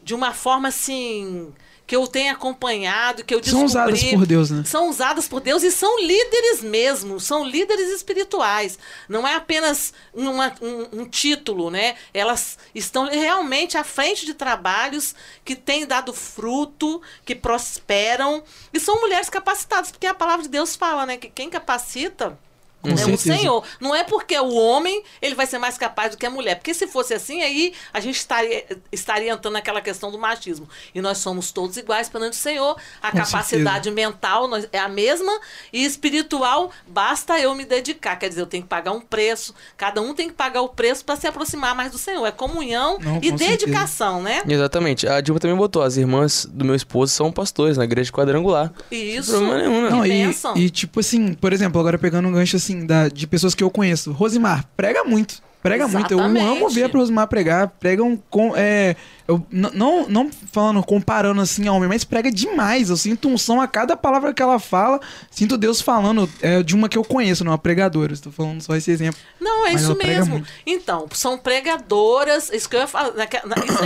de uma forma assim que eu tenho acompanhado, que eu São descobri. usadas por Deus, né? São usadas por Deus e são líderes mesmo, são líderes espirituais. Não é apenas uma- um, um título, né? Elas estão realmente à frente de trabalhos que têm dado fruto, que prosperam. E são mulheres capacitadas, porque a palavra de Deus fala, né? Que quem capacita. Com é o certeza. Senhor. Não é porque o homem ele vai ser mais capaz do que a mulher. Porque se fosse assim, aí a gente estaria, estaria entrando naquela questão do machismo. E nós somos todos iguais perante o Senhor. A Com capacidade mental nós- é a mesma e espiritual, basta eu me dedicar. Quer dizer, eu tenho que pagar um preço. Cada um tem que pagar o preço para se aproximar mais do Senhor. É comunhão Não, e com certeza. dedicação, né? Exatamente. A Dilma também botou, as irmãs do meu esposo são pastores na igreja quadrangular. Isso. problema nenhum, né? Não, e, e tipo assim, por exemplo, agora pegando um gancho assim da, de pessoas que eu conheço. Rosimar, prega muito. Prega muito. Eu amo Exatamente. ver a Rosimar pregar. Pregam com. É, eu, não, não falando, comparando assim a homem, mas prega demais. Eu sinto unção a cada palavra que ela fala. Sinto Deus falando é, de uma que eu conheço, não, uma pregadora. Estou falando só esse exemplo. Não, é Mas isso mesmo. Então, são pregadoras. Isso que eu ia falar.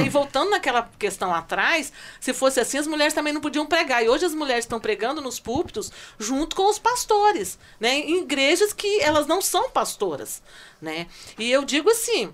voltando naquela questão atrás, se fosse assim, as mulheres também não podiam pregar. E hoje as mulheres estão pregando nos púlpitos junto com os pastores, né? Em igrejas que elas não são pastoras, né? E eu digo assim.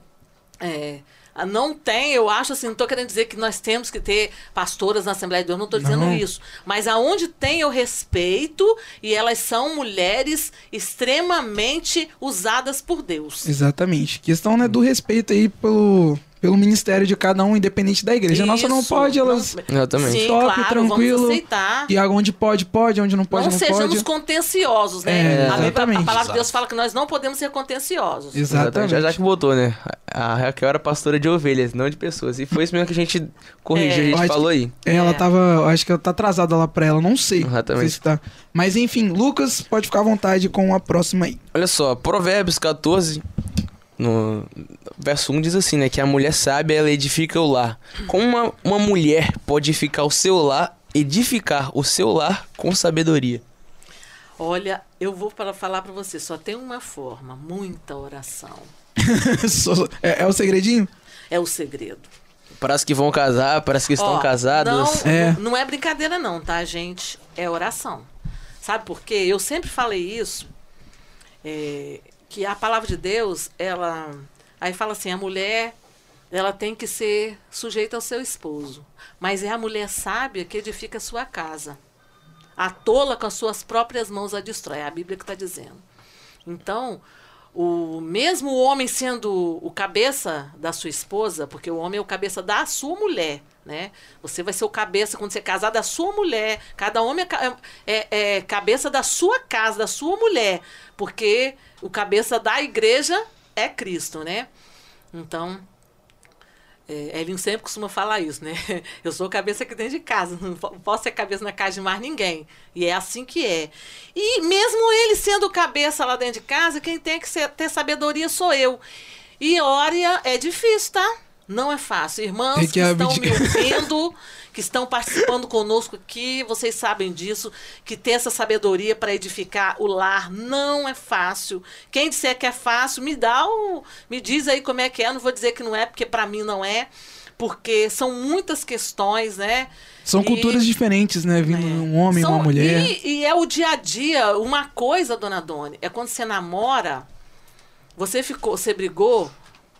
é, não tem, eu acho assim, não estou querendo dizer que nós temos que ter pastoras na Assembleia de Deus, não estou dizendo isso. Mas aonde tem eu respeito e elas são mulheres extremamente usadas por Deus. Exatamente. Questão né, do respeito aí pelo, pelo ministério de cada um, independente da igreja. A nossa não Isso, pode, elas. não- Exatamente. Sim, Top, claro, tranquilo. vamos aceitar. E onde pode, pode, onde não pode, não não, sejamos pode. contenciosos, É, né? a, Bíblia- a exatamente. palavra de Deus fala que nós não podemos ser contenciosos. Exatamente. Já, já que botou, né? A Raquel era pastora de ovelhas, não de pessoas. E foi isso mesmo que a gente corrigiu, É. a gente falou aí. É, Ela É. tava. Acho que ela tá atrasada lá pra ela, não sei. Exatamente. Não sei se tá. Mas enfim, Lucas, pode ficar à vontade com a próxima aí. Olha só, Provérbios 14, no verso 1 diz assim, né? Que a mulher sábia, ela edifica o lar. Como uma, uma mulher pode edificar o seu lar, edificar o seu lar com sabedoria? Olha, eu vou para falar para você, só tem uma forma, muita oração. [LAUGHS] É, é o segredinho? É o segredo. Para as que vão casar, para as que estão Ó, casadas. Não, É. não, não é brincadeira não, tá, gente? É oração. Sabe por quê? Eu sempre falei isso, é, que a palavra de Deus, ela... Aí fala assim, a mulher, ela tem que ser sujeita ao seu esposo. Mas é a mulher sábia que edifica a sua casa. A tola com as suas próprias mãos a destrói. É a Bíblia que está dizendo. Então, o mesmo o homem sendo o cabeça da sua esposa, porque o homem é o cabeça da sua mulher, né? Você vai ser o cabeça quando você casar da sua mulher. Cada homem é, ca- é- é cabeça da sua casa, da sua mulher, porque o cabeça da igreja é Cristo, né? Então, é, Elinho sempre costuma falar isso, né? [LAUGHS] Eu sou cabeça aqui dentro de casa, não po- posso ser cabeça na casa de mais ninguém. E é assim que é. E mesmo ele sendo cabeça lá dentro de casa, quem tem que ser- ter sabedoria sou eu. E olha, é difícil, tá? Não é fácil. Irmãos Tem que, que estão me ouvindo, que estão participando conosco aqui, vocês sabem disso, que ter essa sabedoria para edificar o lar não é fácil. Quem disser que é fácil, me dá o, me diz aí como é que é. Não vou dizer que não é, porque para mim não é, porque são muitas questões, né? São E- culturas diferentes, né? Vindo um homem são- uma mulher. E, e é o dia a dia. Uma coisa, dona Doni, é quando você namora, você ficou, você brigou,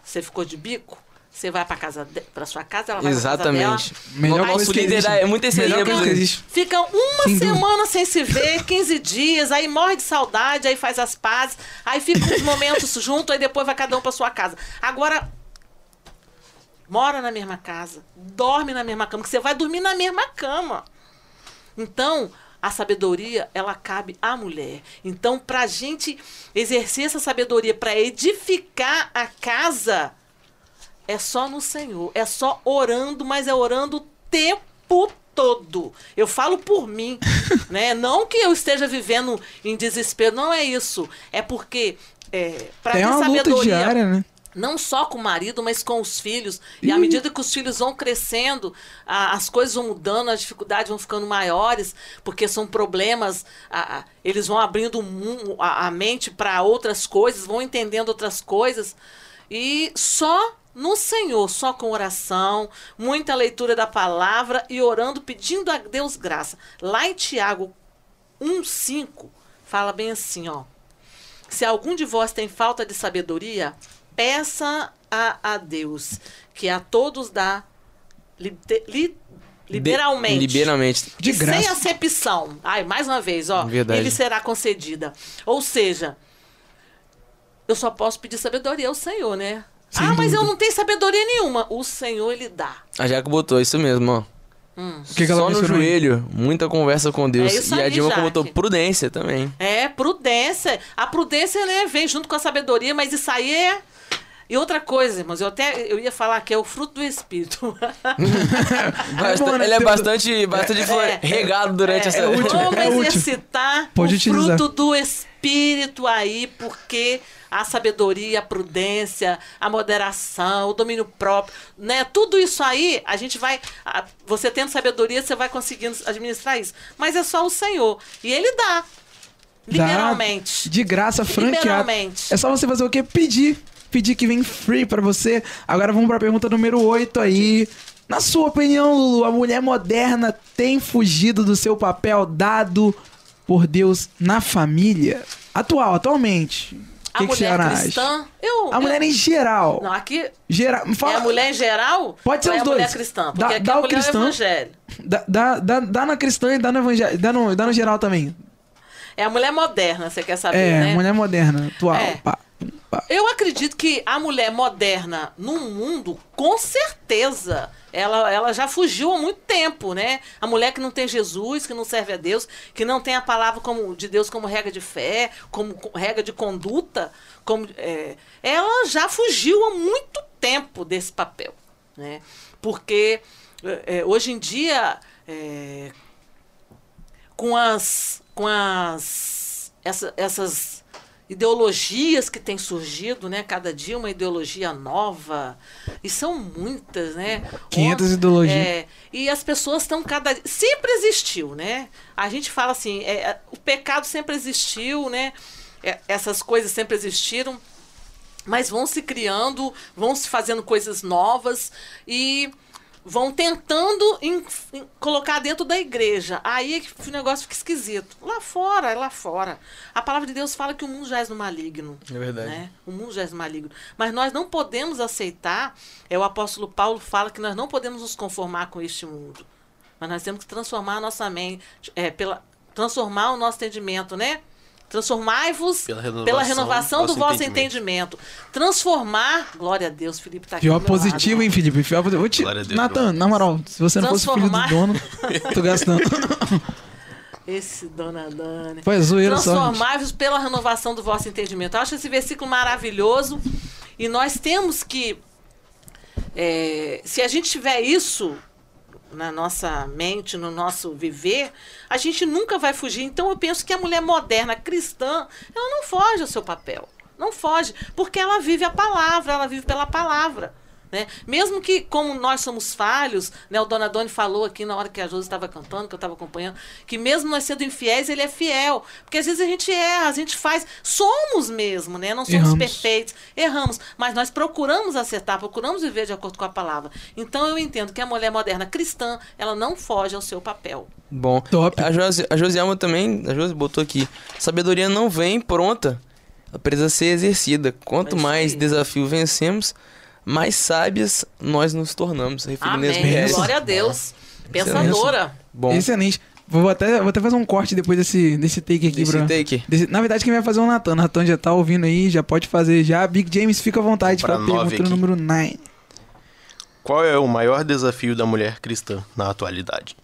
você ficou de bico, você vai para casa, de, para sua casa, ela vai pra casa dela. Exatamente. Melhor Nosso líder é muito que existe. Fica uma dúvida. semana sem se ver, 15 dias, aí morre de saudade, aí faz as pazes, aí fica uns momentos [LAUGHS] junto, aí depois vai cada um para sua casa. Agora, mora na mesma casa, dorme na mesma cama, que você vai dormir na mesma cama. Então, a sabedoria, ela cabe à mulher. Então, para a gente exercer essa sabedoria para edificar a casa, é só no Senhor. É só orando, mas é orando o tempo todo. Eu falo por mim, [LAUGHS] né? Não que eu esteja vivendo em desespero, não é isso. É porque é, para ter uma luta sabedoria, diária, né? não só com o marido, mas com os filhos. E à medida que os filhos vão crescendo, a- as coisas vão mudando, as dificuldades vão ficando maiores, porque são problemas. a- a- eles vão abrindo a mente para outras coisas, vão entendendo outras coisas. E só no Senhor, só com oração, muita leitura da palavra e orando, pedindo a Deus graça. Lá em Tiago 1,5, fala bem assim, ó. Se algum de vós tem falta de sabedoria, peça a, a Deus, que a todos dá lite- li- liberalmente. De- liberalmente. De e graça. sem acepção. Ai, mais uma vez, ó. Verdade. Ele será concedida. Ou seja, eu só posso pedir sabedoria ao Senhor, né? Sem ah, mas eu dúvida. não tenho sabedoria nenhuma. O Senhor, Ele dá. A Jaque botou isso mesmo, ó. Hum. Que, que ela Só no mencionou aí? joelho, muita conversa com Deus. É e a Dilma botou prudência também. É, prudência. A prudência, né, vem junto com a sabedoria, mas isso aí é. E outra coisa, irmãos, eu até eu ia falar que é o fruto do Espírito. [LAUGHS] Basta- bom, né? Ele é Tem- bastante, bastante É. regado durante essa. é útil. Vamos é exercitar Pode o utilizar. fruto do Espírito aí, porque a sabedoria, a prudência, a moderação, o domínio próprio, né? Tudo isso aí, a gente vai. a- Você tendo sabedoria, você vai conseguindo administrar isso. Mas é só o Senhor. E Ele dá. Dá Liberalmente. De graça, franqueado. Liberalmente. É só você fazer o quê? Pedir. Pedir que vem free pra você. Agora vamos pra pergunta número 8 aí. Na sua opinião, Lulu, a mulher moderna tem fugido do seu papel dado por Deus na família? Atual, atualmente. A que, que mulher acha? cristã. Eu, A mulher eu- em geral. Não, aqui geral é a mulher em geral? Pode ser é os a mulher dois. cristã? Porque Dá- aqui dá a mulher cristão. é o evangelho. Dá, dá, dá, dá na cristã e dá no evangelho. Dá no, dá no geral também. É a mulher moderna, você quer saber, É, né? mulher moderna, atual. É. Pá. Eu acredito que a mulher moderna no mundo, com certeza, ela, ela já fugiu há muito tempo, né? A mulher que não tem Jesus, que não serve a Deus, que não tem a palavra como, de Deus como regra de fé, como co- regra de conduta, como, é, ela já fugiu há muito tempo desse papel, né? Porque é, é, hoje em dia, é, com as com as essa- essas ideologias que têm surgido, né? Cada dia uma ideologia nova e são muitas, né? 500 Ontem- ideologias. é, e as pessoas estão cada sempre existiu, né? A gente fala assim, é, é, o pecado sempre existiu, né? É, essas coisas sempre existiram mas vão se criando, vão se fazendo coisas novas e vão tentando em- em colocar dentro da igreja. Aí é que o negócio fica esquisito. Lá fora, é lá fora. A palavra de Deus fala que o mundo já é no maligno. É verdade. né? O mundo já é no maligno. Mas nós não podemos aceitar, é o apóstolo Paulo fala que nós não podemos nos conformar com este mundo. Mas nós temos que transformar a nossa mente, é, pela, transformar o nosso entendimento, né? Transformai-vos Pela renovação pela renovação do do vosso vosso entendimento. Transformar, glória a Deus, Felipe tá aqui. Pior lado, positivo, ó. hein, Felipe? Pior positivo. Te... Glória a Deus, Nathan, na moral, se você não fosse filho do dono, tô gastando. [LAUGHS] Esse dona Dani. Foi zoeira. Transformai-vos pela renovação do vosso entendimento. Eu acho esse versículo maravilhoso. E nós temos que. é, se a gente tiver isso na nossa mente, no nosso viver, a gente nunca vai fugir. Então eu penso que a mulher moderna, cristã, ela não foge ao seu papel. Não foge. Porque ela vive a palavra, ela vive pela palavra. Né? Mesmo que, como nós somos falhos, né, o Dona Doni falou aqui na hora que a Josi estava cantando, que eu estava acompanhando, que mesmo nós sendo infiéis, ele é fiel. Porque às vezes a gente erra, a gente faz. Somos mesmo, né? Não somos Erramos. perfeitos, erramos. Mas nós procuramos acertar, procuramos viver de acordo com a palavra. Então eu entendo que a mulher moderna cristã, ela não foge ao seu papel. Bom. Top. A, Josi, a Josielma também, a Josi botou aqui. Sabedoria não vem pronta. Ela precisa ser exercida. Quanto mais desafio vencemos, mais sábias nós nos tornamos. Referindo a Amém. SBS. Glória a Deus. Pensadora. Bom, Excelente. Vou até, vou até fazer um corte depois desse, desse take aqui, esse bro. take. Desse- na verdade, quem vai fazer é o Natan. Natan já tá ouvindo aí, já pode fazer já. Big James, fica à vontade Pra pra nove pergunta aqui. número 9. Qual é o maior desafio da mulher cristã na atualidade?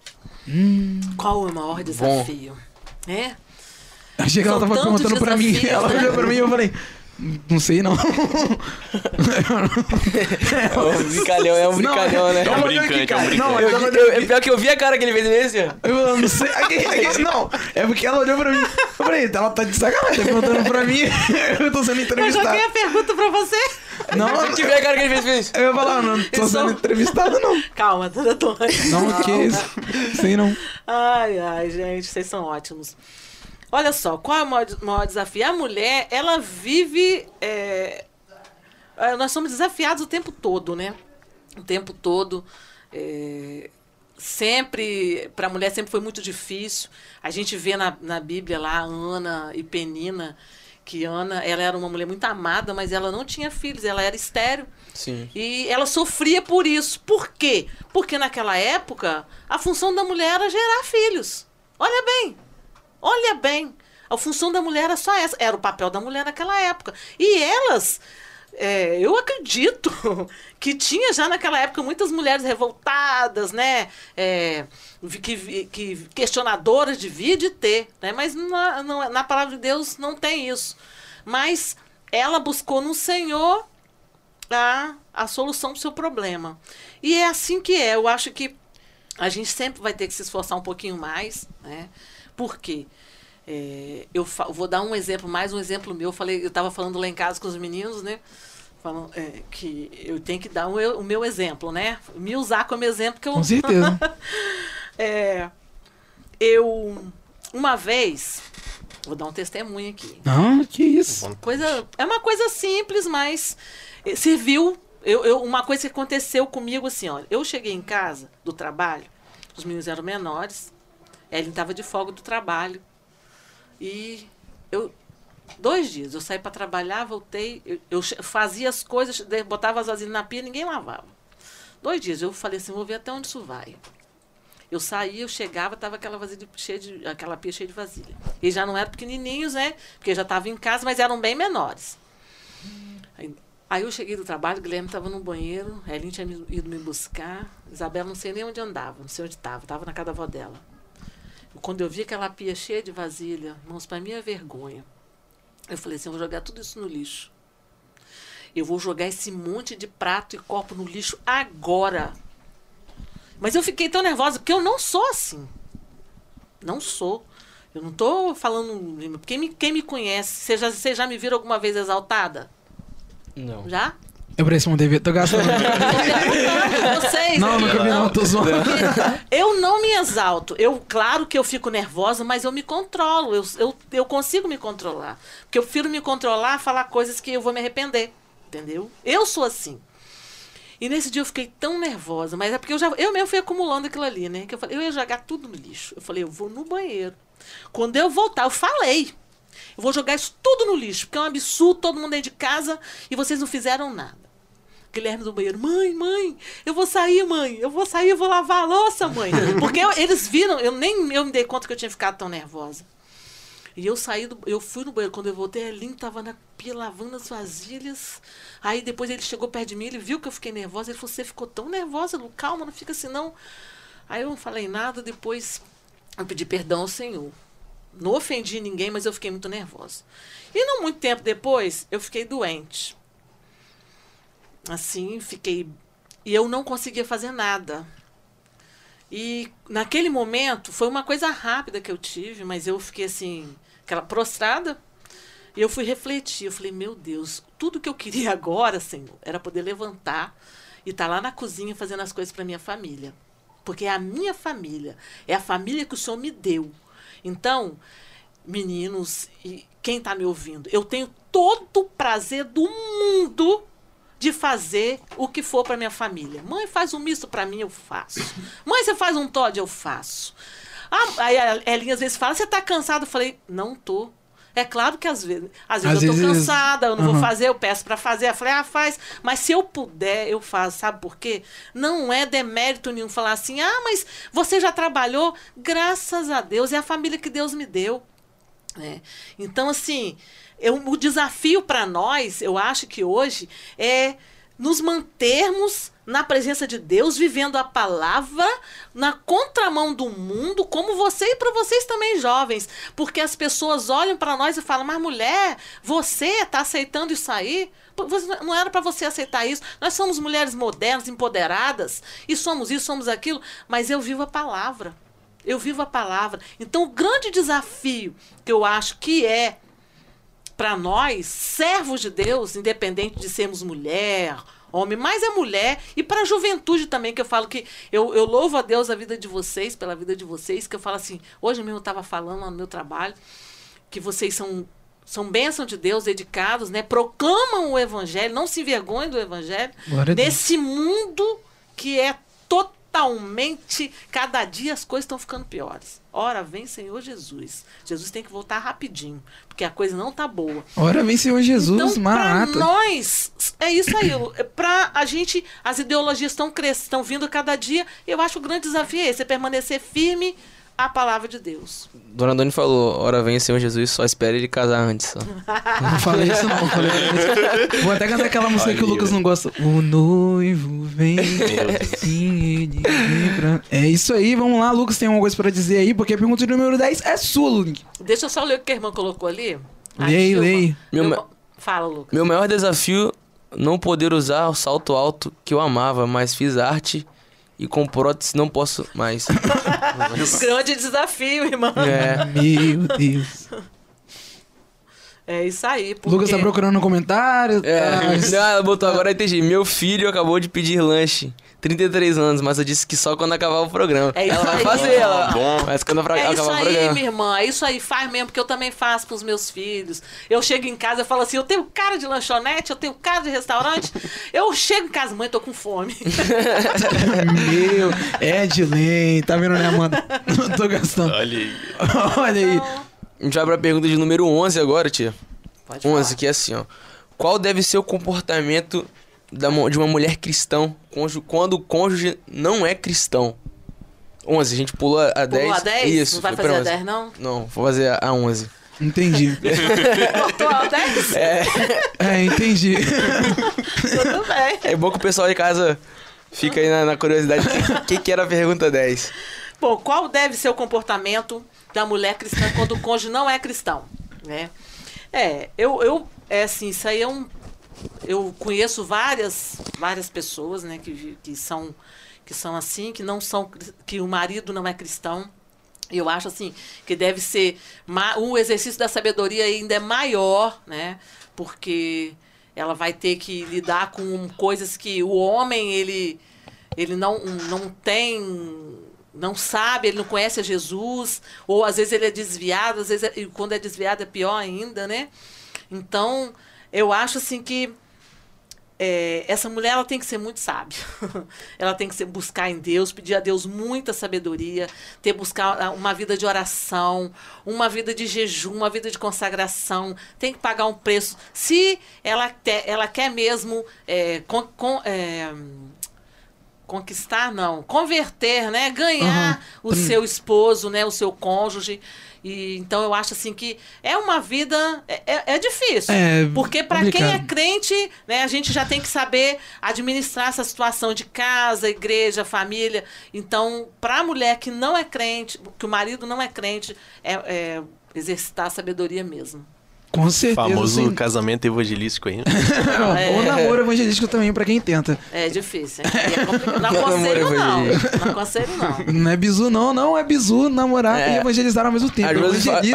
Qual é o maior desafio? É? Achei que ela São tava tantos perguntando pra mim. desafios, Ela né? olhou pra mim e eu falei, Não sei, não. É um brincalhão, é um brincalhão, né? É um brincante, é um Não, brincante. eu, Eu, já eu, eu- pior que eu vi a cara que ele fez ó. Eu não sei. Aqui, aqui, [LAUGHS] não, é porque ela olhou pra mim. Eu falei, ela tá de sacanagem, tá perguntando pra mim. [LAUGHS] Eu tô sendo Eu entrevistado. joguei a pergunta pra você. Não, Eu te vi a cara que ele fez, fez. eu ia falar, não tô Isso- sendo entrevistado, não. Calma, dona Tony. Não, que isso. Sei não. Ai, ai, gente, vocês são ótimos. Olha só, qual é o maior, maior desafio? A mulher, ela vive. é, é, nós somos desafiados o tempo todo, né? O tempo todo. é, sempre. Para a mulher sempre foi muito difícil. A gente vê na, na Bíblia lá Ana e Penina, que Ana ela era uma mulher muito amada, mas ela não tinha filhos, ela era estéreo. Sim. E ela sofria por isso. Por quê? Porque naquela época a função da mulher era gerar filhos. Olha bem. Olha bem. A função da mulher era só essa. Era o papel da mulher naquela época. E elas. é, eu acredito [LAUGHS] que tinha já naquela época muitas mulheres revoltadas, né? É, que, que questionadoras de vir e ter, né? Mas na, na palavra de Deus não tem isso. Mas ela buscou no Senhor a, a solução do seu problema. E é assim que é. Eu acho que a gente sempre vai ter que se esforçar um pouquinho mais, né? Por quê? É, eu vou dar um exemplo, mais um exemplo meu. Eu falei, eu estava falando lá em casa com os meninos, né? Falando, é, que eu tenho que dar o meu, o meu exemplo, né? Me usar como exemplo que eu Com certeza. [LAUGHS] é, eu uma vez vou dar um testemunho aqui. Não, que isso. Coisa, é uma coisa simples, mas eh, serviu. Eu, eu, uma coisa que aconteceu comigo assim, olha, eu cheguei em casa do trabalho, os meninos eram menores, Ellen estava de folga do trabalho. E eu dois dias, eu saí para trabalhar, voltei, eu, eu fazia as coisas, botava as vasilhas na pia, ninguém lavava. Dois dias, eu falei assim, vou ver até onde isso vai. Eu saía, eu chegava, tava aquela vasilha cheia de, aquela pia cheia de vasilha. E já não eram pequenininhos, né? Porque já estavam em casa, mas eram bem menores. Aí, aí eu cheguei do trabalho, o Guilherme estava no banheiro, a Elin tinha ido me buscar, Isabela não sei nem onde andava, não sei onde estava, estava na casa da avó dela. Quando eu vi aquela pia cheia de vasilha, irmãos, para minha vergonha, eu falei assim, eu vou jogar tudo isso no lixo. Eu vou jogar esse monte de prato e copo no lixo agora. Mas eu fiquei tão nervosa, porque eu não sou assim. Não sou. Eu não tô falando. Quem me, quem me conhece, vocês já, vocês já me viram alguma vez exaltada? Não. Já? Eu pareço um dever, tô gastando. Vocês? Não, nunca vi não, tô zoando. Eu não me exalto. Eu, claro que eu fico nervosa, mas eu me controlo. Eu, eu, eu consigo me controlar. Porque eu prefiro me controlar, falar coisas que eu vou me arrepender. Entendeu? Eu sou assim. E nesse dia eu fiquei tão nervosa, mas é porque eu já eu mesmo fui acumulando aquilo ali, né? Que eu falei, eu ia jogar tudo no lixo. Eu falei, eu vou no banheiro. Quando eu voltar, eu falei. Eu vou jogar isso tudo no lixo, porque é um absurdo, todo mundo dentro de casa e vocês não fizeram nada. Guilherme do banheiro, mãe, mãe, eu vou sair, mãe, eu vou sair, eu vou lavar a louça, mãe. Porque eu- eles viram, eu nem eu me dei conta que eu tinha ficado tão nervosa. E eu saí do, eu fui no banheiro, quando eu voltei, a Elinho tava na pia lavando as vasilhas. Aí depois ele chegou perto de mim, ele viu que eu fiquei nervosa, ele falou: "Você ficou tão nervosa, Lu, calma, não fica assim não". Aí eu não falei nada, depois eu pedi perdão ao Senhor. Não ofendi ninguém, mas eu fiquei muito nervosa. E não muito tempo depois, eu fiquei doente. Assim, fiquei. E eu não conseguia fazer nada. E naquele momento, foi uma coisa rápida que eu tive, mas eu fiquei assim, aquela prostrada. E eu fui refletir. Eu falei, meu Deus, tudo que eu queria [LAUGHS] agora, Senhor, era poder levantar e estar lá na cozinha fazendo as coisas para minha família. Porque é a minha família, é a família que o Senhor me deu. Então, meninos e quem está me ouvindo, eu tenho todo o prazer do mundo de fazer o que for para minha família. Mãe, faz um misto para mim, eu faço. Mãe, você faz um Todd, eu faço. Ah, aí a Elinha às vezes fala, você está cansado? Eu falei, não tô. É claro que às vezes, às vezes Às eu tô vezes- cansada, eu não Aham. vou fazer, eu peço para fazer. Eu falei, ah, faz. Mas se eu puder, eu faço. Sabe por quê? Não é demérito nenhum falar assim, ah, mas você já trabalhou? Graças a Deus, é a família que Deus me deu. Né? Então, assim, eu- o desafio para nós, eu acho que hoje, é nos mantermos na presença de Deus, vivendo a palavra na contramão do mundo, como você e para vocês também, jovens. Porque as pessoas olham para nós e falam: Mas mulher, você está aceitando isso aí? Não era para você aceitar isso. Nós somos mulheres modernas, empoderadas, e somos isso, somos aquilo, mas eu vivo a palavra. Eu vivo a palavra. Então, o grande desafio que eu acho que é para nós, servos de Deus, independente de sermos mulher, homem, mas é mulher, e para a juventude também, que eu falo que eu, eu louvo a Deus a vida de vocês, pela vida de vocês, que eu falo assim, hoje mesmo eu estava falando lá no meu trabalho, que vocês são são bênção de Deus, dedicados, né? Proclamam o evangelho, não se envergonhem do evangelho. Glória. Nesse mundo que é totalmente, cada dia as coisas estão ficando piores. Ora, vem Senhor Jesus. Jesus tem que voltar rapidinho, porque a coisa não tá boa. Ora vem Senhor Jesus, Então, pra Maranata. nós, é isso aí. Pra a gente, as ideologias estão crescendo, estão vindo cada dia. Eu acho que o grande desafio é esse, é permanecer firme à palavra de Deus. Dona Doni falou, ora vem Senhor Jesus, só espere ele casar antes. Só. [LAUGHS] Não falei isso não, falei isso. Vou até cantar aquela música que o Olha, Lucas não gosta. O noivo vem, sim, [LAUGHS] ele vem pra... É isso aí, vamos lá, Lucas tem alguma coisa pra dizer aí, porque a pergunta número 10 é sua, Link. Deixa eu só ler o que a irmã colocou ali. A Lei, lei. Meu ma- Fala, Lucas. Meu maior desafio não poder usar o salto alto que eu amava, mas fiz arte e com prótese não posso mais. [LAUGHS] Grande desafio, irmã. é, Meu Deus. É isso aí. Porque... Lucas tá procurando um comentário. é. tá- [LAUGHS] Não, ela botou agora, eu entendi. Meu filho acabou de pedir lanche. 33 anos, mas eu disse que só quando acabar o programa. É isso ela vai aí. fazer, ela. Bom. Mas quando pra- É isso acabar o aí, programa. minha irmã. É isso aí. Faz mesmo, porque eu também faço pros meus filhos. Eu chego em casa e falo assim: eu tenho cara de lanchonete, eu tenho cara de restaurante. [LAUGHS] eu chego em casa, mãe, tô com fome. Meu, é Edilene, tá vendo, né, Amanda? [LAUGHS] Não tô gastando. Olha aí. Olha aí. A gente vai pra pergunta de número 11 agora, tia. Pode 11, que é assim, ó. Qual deve ser o comportamento da de uma mulher cristã quando o cônjuge não é cristão? 11, a gente pula a 10. Pulou a 10? Isso, não vai fazer a 11. 10, não? Não, vou fazer a- a 11. Entendi. [LAUGHS] Botou a 10? É, entendi. Tudo bem. É bom que o pessoal de casa fica aí na, na curiosidade. O que, que era a pergunta 10? Bom, qual deve ser o comportamento da mulher cristã quando o cônjuge não é cristão, né? É, eu, eu é assim, isso aí é um eu conheço várias várias pessoas, né, que, que são que são assim, que não são que o marido não é cristão. Eu acho assim que deve ser o exercício da sabedoria ainda é maior, né? Porque ela vai ter que lidar com coisas que o homem ele ele não, não tem não sabe, ele não conhece a Jesus, ou às vezes ele é desviado, às vezes é- e quando é desviado é pior ainda, né? Então, eu acho assim que é, essa mulher ela tem que ser muito sábia. [LAUGHS] ela tem que ser, buscar em Deus, pedir a Deus muita sabedoria, ter buscar ah, uma vida de oração, uma vida de jejum, uma vida de consagração. Tem que pagar um preço. Se ela, te- ela quer mesmo é, con- con- é, conquistar, não, converter, né? Ganhar o seu esposo, né? O seu cônjuge. E, então eu acho assim que é uma vida é, é- é difícil. É, porque para quem é crente né a gente já tem que saber administrar essa situação de casa igreja família. Então para a mulher que não é crente que o marido não é crente é, é exercitar a sabedoria mesmo Com certeza. Famoso sem- casamento evangelístico aí. né? Não, [LAUGHS] Ou namoro evangelístico também, pra quem tenta. é difícil hein? É complicado. não Namoro aconselho não não aconselho não Não é bizu, não, não é bizu, namorar É. e evangelizar ao mesmo tempo. A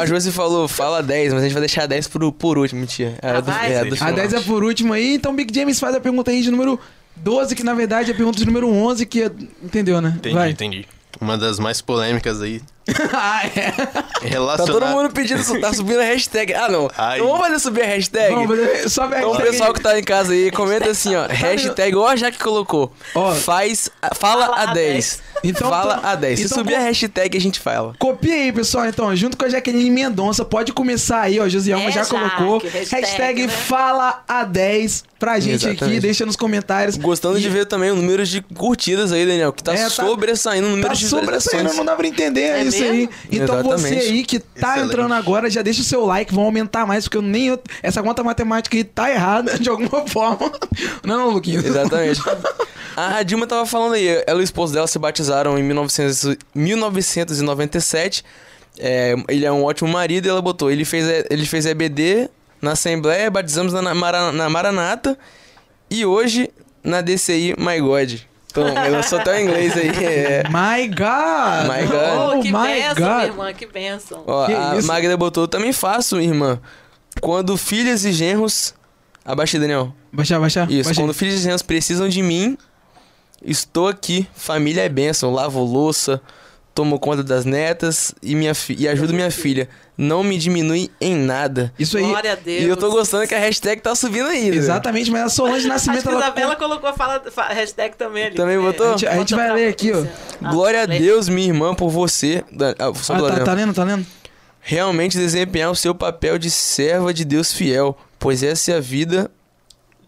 Josi, a falou, fala 10, mas a gente vai deixar 10 por, por último, tia. É, Ah, do, vai? é, do A final. 10 é por último aí, então Big James faz a pergunta aí de número 12, que na verdade é a pergunta de número 11, que é... entendeu, né? Entendi, Vai. entendi. Uma das mais polêmicas aí. [LAUGHS] ah, é. Tá Relacionada... todo mundo pedindo, tá subindo a hashtag. Ah, não. Ai. Não vamos fazer subir a hashtag? Vamos fazer, sobe a Então o hashtag pessoal que tá em casa aí, comenta assim, ó. Hashtag, ó, já que colocou. Ó. Faz. Fala, Fala a a 10. Então, fala então- a 10. Se então subir a hashtag, a gente fala. Copia aí, pessoal, então, junto com a Jaqueline Mendonça, pode começar aí, ó, Josielma É, já Jaque, colocou. hashtag, Hashtag né? fala a 10 pra gente aqui, Exatamente. deixa nos comentários. Gostando E- de ver também o número de curtidas aí, Daniel, que tá É, tá- sobressaindo o número Tá de sobressaindo, não dá pra entender É isso isso aí. Então você Exatamente. aí que tá Excelente. entrando agora, já deixa o seu like, vão aumentar mais, porque eu nem eu- essa conta matemática aí tá errada [LAUGHS] de alguma forma. Não, não, Luquinhas. Exatamente. [LAUGHS] A Dilma tava falando aí, ela e o esposo dela se batizaram em 1900 1997. É, ele é um ótimo marido e ela botou. Ele fez, ele fez EBD na Assembleia, batizamos na, na, na Maranata e hoje na DCI My God. Então, lançou até o inglês aí. É. My God! My God. Oh, que my benção, God. minha irmã, que benção. Ó, Que a isso? Magda botou, também faço, irmã. Quando filhas e genros. Abaixa, aí, Daniel. Baixar, baixar. Isso, baixar. quando filhos e genros precisam de mim, estou aqui. Família é bênção. Lavo louça, tomo conta das netas e, minha fi- e ajudo minha filha. Não me diminui em nada. Isso aí. Glória a Deus. E eu tô gostando que a hashtag tá subindo aí. né? Exatamente, mas a Solange Acho Nascimento. que a ela- Isabela colocou fala, fa- hashtag também ali. Também É, botou? A gente- a gente vai ler aqui, ó. Ah, Glória a. Deus, minha irmã, por você. Ah, só Ah, do tá, tá lendo, tá lendo? Realmente desempenhar o seu papel de serva de Deus fiel, pois essa é a vida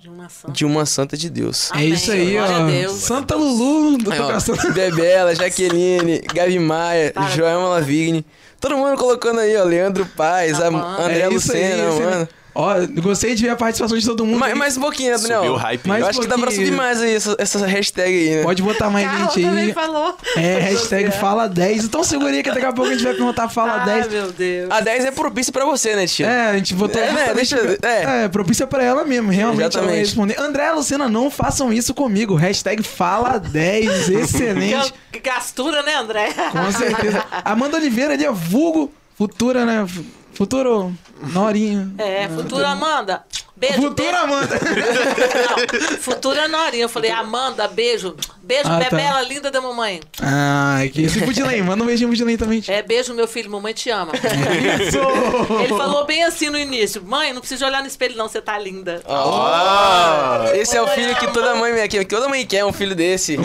De uma santa. de uma santa de Deus. Amém. É isso aí, ó. Deus. Santa Lulu do Aí, ó, Castelo. Bebela, Jaqueline, Gabi Maia, Para. Joelma Lavigne. Todo mundo colocando aí, ó. Leandro Paz, a Amanda. André É Lucena, aí. mano. Ó, gostei de ver a participação de todo mundo. Mais, mais um pouquinho, né, Daniel? Subiu o hype. Mais Eu acho que dá pra pouquinho. subir mais aí essa, essa hashtag aí, né? Pode botar mais Carla gente também aí. falou. É, hashtag fala 10. Então segura aí que daqui a pouco a gente vai perguntar fala Ai, 10. meu Deus. A 10 é propício pra você, né, tio? É, a gente botou É, né, deixa- é. é, propícia pra ela mesmo, realmente ela vai Exatamente. responder. André Lucena, não façam isso comigo. Hashtag fala 10. [LAUGHS] Excelente. Que gastura, né, André? Com certeza. Amanda Oliveira ali, ó, vulgo, futura, né? Fu- Futuro Norinha. É, futura Amanda. Beijo, Futura beijo. Amanda. [LAUGHS] Não, futura Norinha. Eu falei, Amanda, beijo. Beijo, Ah, tá. Bebela, linda da mamãe. Ai, que isso. Pudilen, manda um beijinho pro Pudilen também. É, beijo, meu filho, mamãe te ama. [LAUGHS] Isso. Ele falou bem assim no início: Mãe, não precisa olhar no espelho, não, você tá linda. Ó, Esse é o filho que toda mãe quer. Que toda mãe quer um filho desse.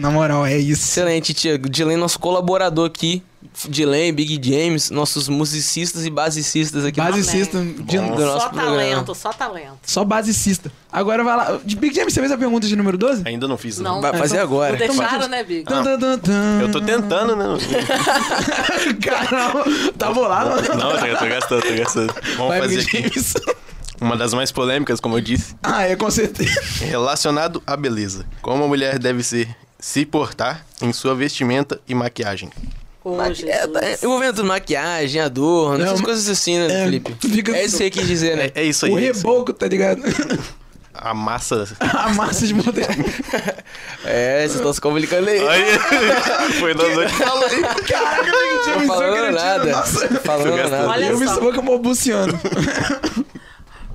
Na moral, é isso. Excelente, tia. Dilen, nosso colaborador aqui. Dilen, Big James, nossos musicistas e basicistas aqui. Basicista. de- do Só nosso programa. talento, só talento. Só basicista. Agora vai lá. De Big James, você fez a pergunta de número 12? Ainda não fiz. Não, Vai fazer agora. Não deixaram, né, Big? Tum, tum, tum, tum. Eu tô tentando, né? [LAUGHS] Caramba, tá bolado, mano. Não, eu tô gastando, tô gastando. Vamos Vai, fazer Big aqui James. uma das mais polêmicas, como eu disse. Ah, é, com certeza. Relacionado à beleza. Como a mulher deve ser, se portar em sua vestimenta e maquiagem. Ô, Maqui- é, tá- Jesus. envolvendo maquiagem, adorno, Não, essas coisas assim, né, é, Felipe? fica- É isso que você quis dizer, né? É, é isso aí. o é reboco, tá ligado? A massa. [LAUGHS] A massa de modelo. [LAUGHS] É, vocês estão se complicando aí. Aí, [LAUGHS] Foi nós dois. Caraca, Não James, falando eu nada. Nossa. Falando nada. Olha eu me sou como balbuciando.